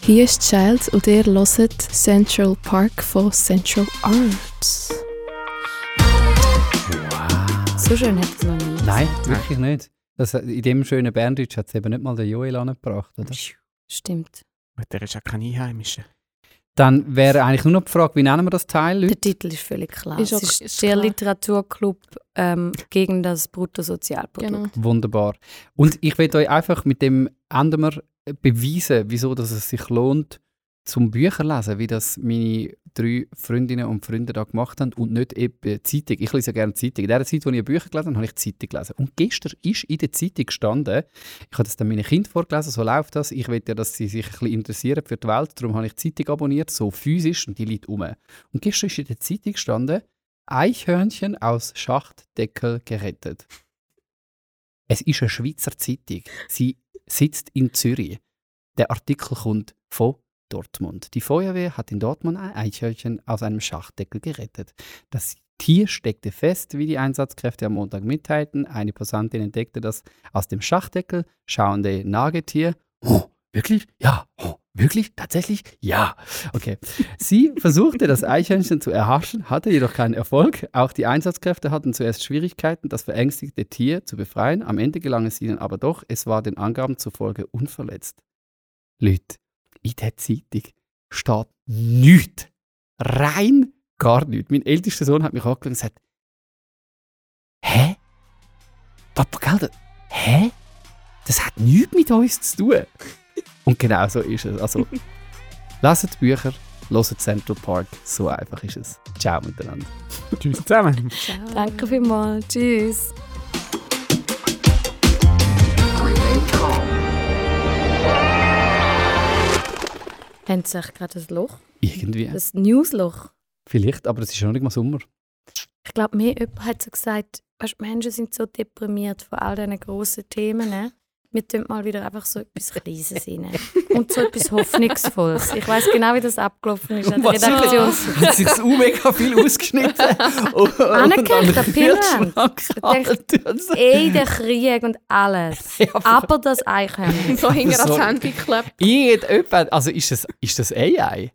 Hier ist Child und ihr hört Central Park von Central Arts. Wow. So schön hat es noch nie. Nein, wirklich nicht. Das, in dem schönen Berndeutsch hat es eben nicht mal der Joel angebracht, oder? Stimmt. Der ist ja kein Einheimischer. Dann wäre eigentlich nur noch die Frage, wie nennen wir das Teil, Der Leute? Titel ist völlig klar. Ist es ist, ist der klar. Literaturclub ähm, gegen das Bruttosozialprodukt. Genau. Wunderbar. Und ich will euch einfach mit dem enden wir beweisen, wieso dass es sich lohnt, zum Bücher lesen, wie das meine drei Freundinnen und Freunde da gemacht haben und nicht eben Zeitung. Ich lese ja gerne Zeitung. In der Zeit, wo ich Bücher gelesen habe, habe ich Zeitung gelesen. Und gestern ist in der Zeitung gestanden, ich habe das dann meinen Kind vorgelesen, so läuft das. Ich will ja, dass sie sich ein bisschen interessieren für die Welt, darum habe ich die Zeitung abonniert, so physisch, und die liegt um. Und gestern ist in der Zeitung gestanden, Eichhörnchen aus Schachtdeckel gerettet. Es ist eine Schweizer Zeitung. Sie sitzt in Zürich. Der Artikel kommt von Dortmund. Die Feuerwehr hat in Dortmund ein Eichhörnchen aus einem Schachtdeckel gerettet. Das Tier steckte fest, wie die Einsatzkräfte am Montag mitteilten. Eine Passantin entdeckte das aus dem Schachtdeckel schauende Nagetier. Oh, wirklich? Ja. Oh, wirklich? Tatsächlich? Ja. Okay. Sie (laughs) versuchte, das Eichhörnchen zu erhaschen, hatte jedoch keinen Erfolg. Auch die Einsatzkräfte hatten zuerst Schwierigkeiten, das verängstigte Tier zu befreien. Am Ende gelang es ihnen aber doch. Es war den Angaben zufolge unverletzt. Leute, in der Zeitung steht nichts. Rein gar nichts. Mein ältester Sohn hat mich angeschaut und gesagt, Hä? Papa, gell? das- Hä? Das hat nichts mit uns zu tun. Und genau so ist es. Also, (laughs) lasst Bücher, hört Central Park. So einfach ist es. Ciao miteinander. Tschüss zusammen. Danke vielmals. Tschüss. Haben Sie gerade ein Loch? Irgendwie. Das Newsloch? Vielleicht, aber es ist noch nicht mal Sommer. Ich glaube, mir jemand hat so gesagt, weißt, Menschen sind so deprimiert von all diesen grossen Themen. Wir tun mal wieder einfach so etwas (laughs) Kleines rein. Und so etwas Hoffnungsvolles. Ich weiß genau, wie das abgelaufen ist an der Redaktion. (laughs) hat sich das mega viel ausgeschnitten. (laughs) und, Anerkannt, der Pillen. Ey, der Krieg und alles. Aber das Eichhörnchen. So hinter So- ans Handy geklebt. Irgendjemand, also ist das, ist das AI?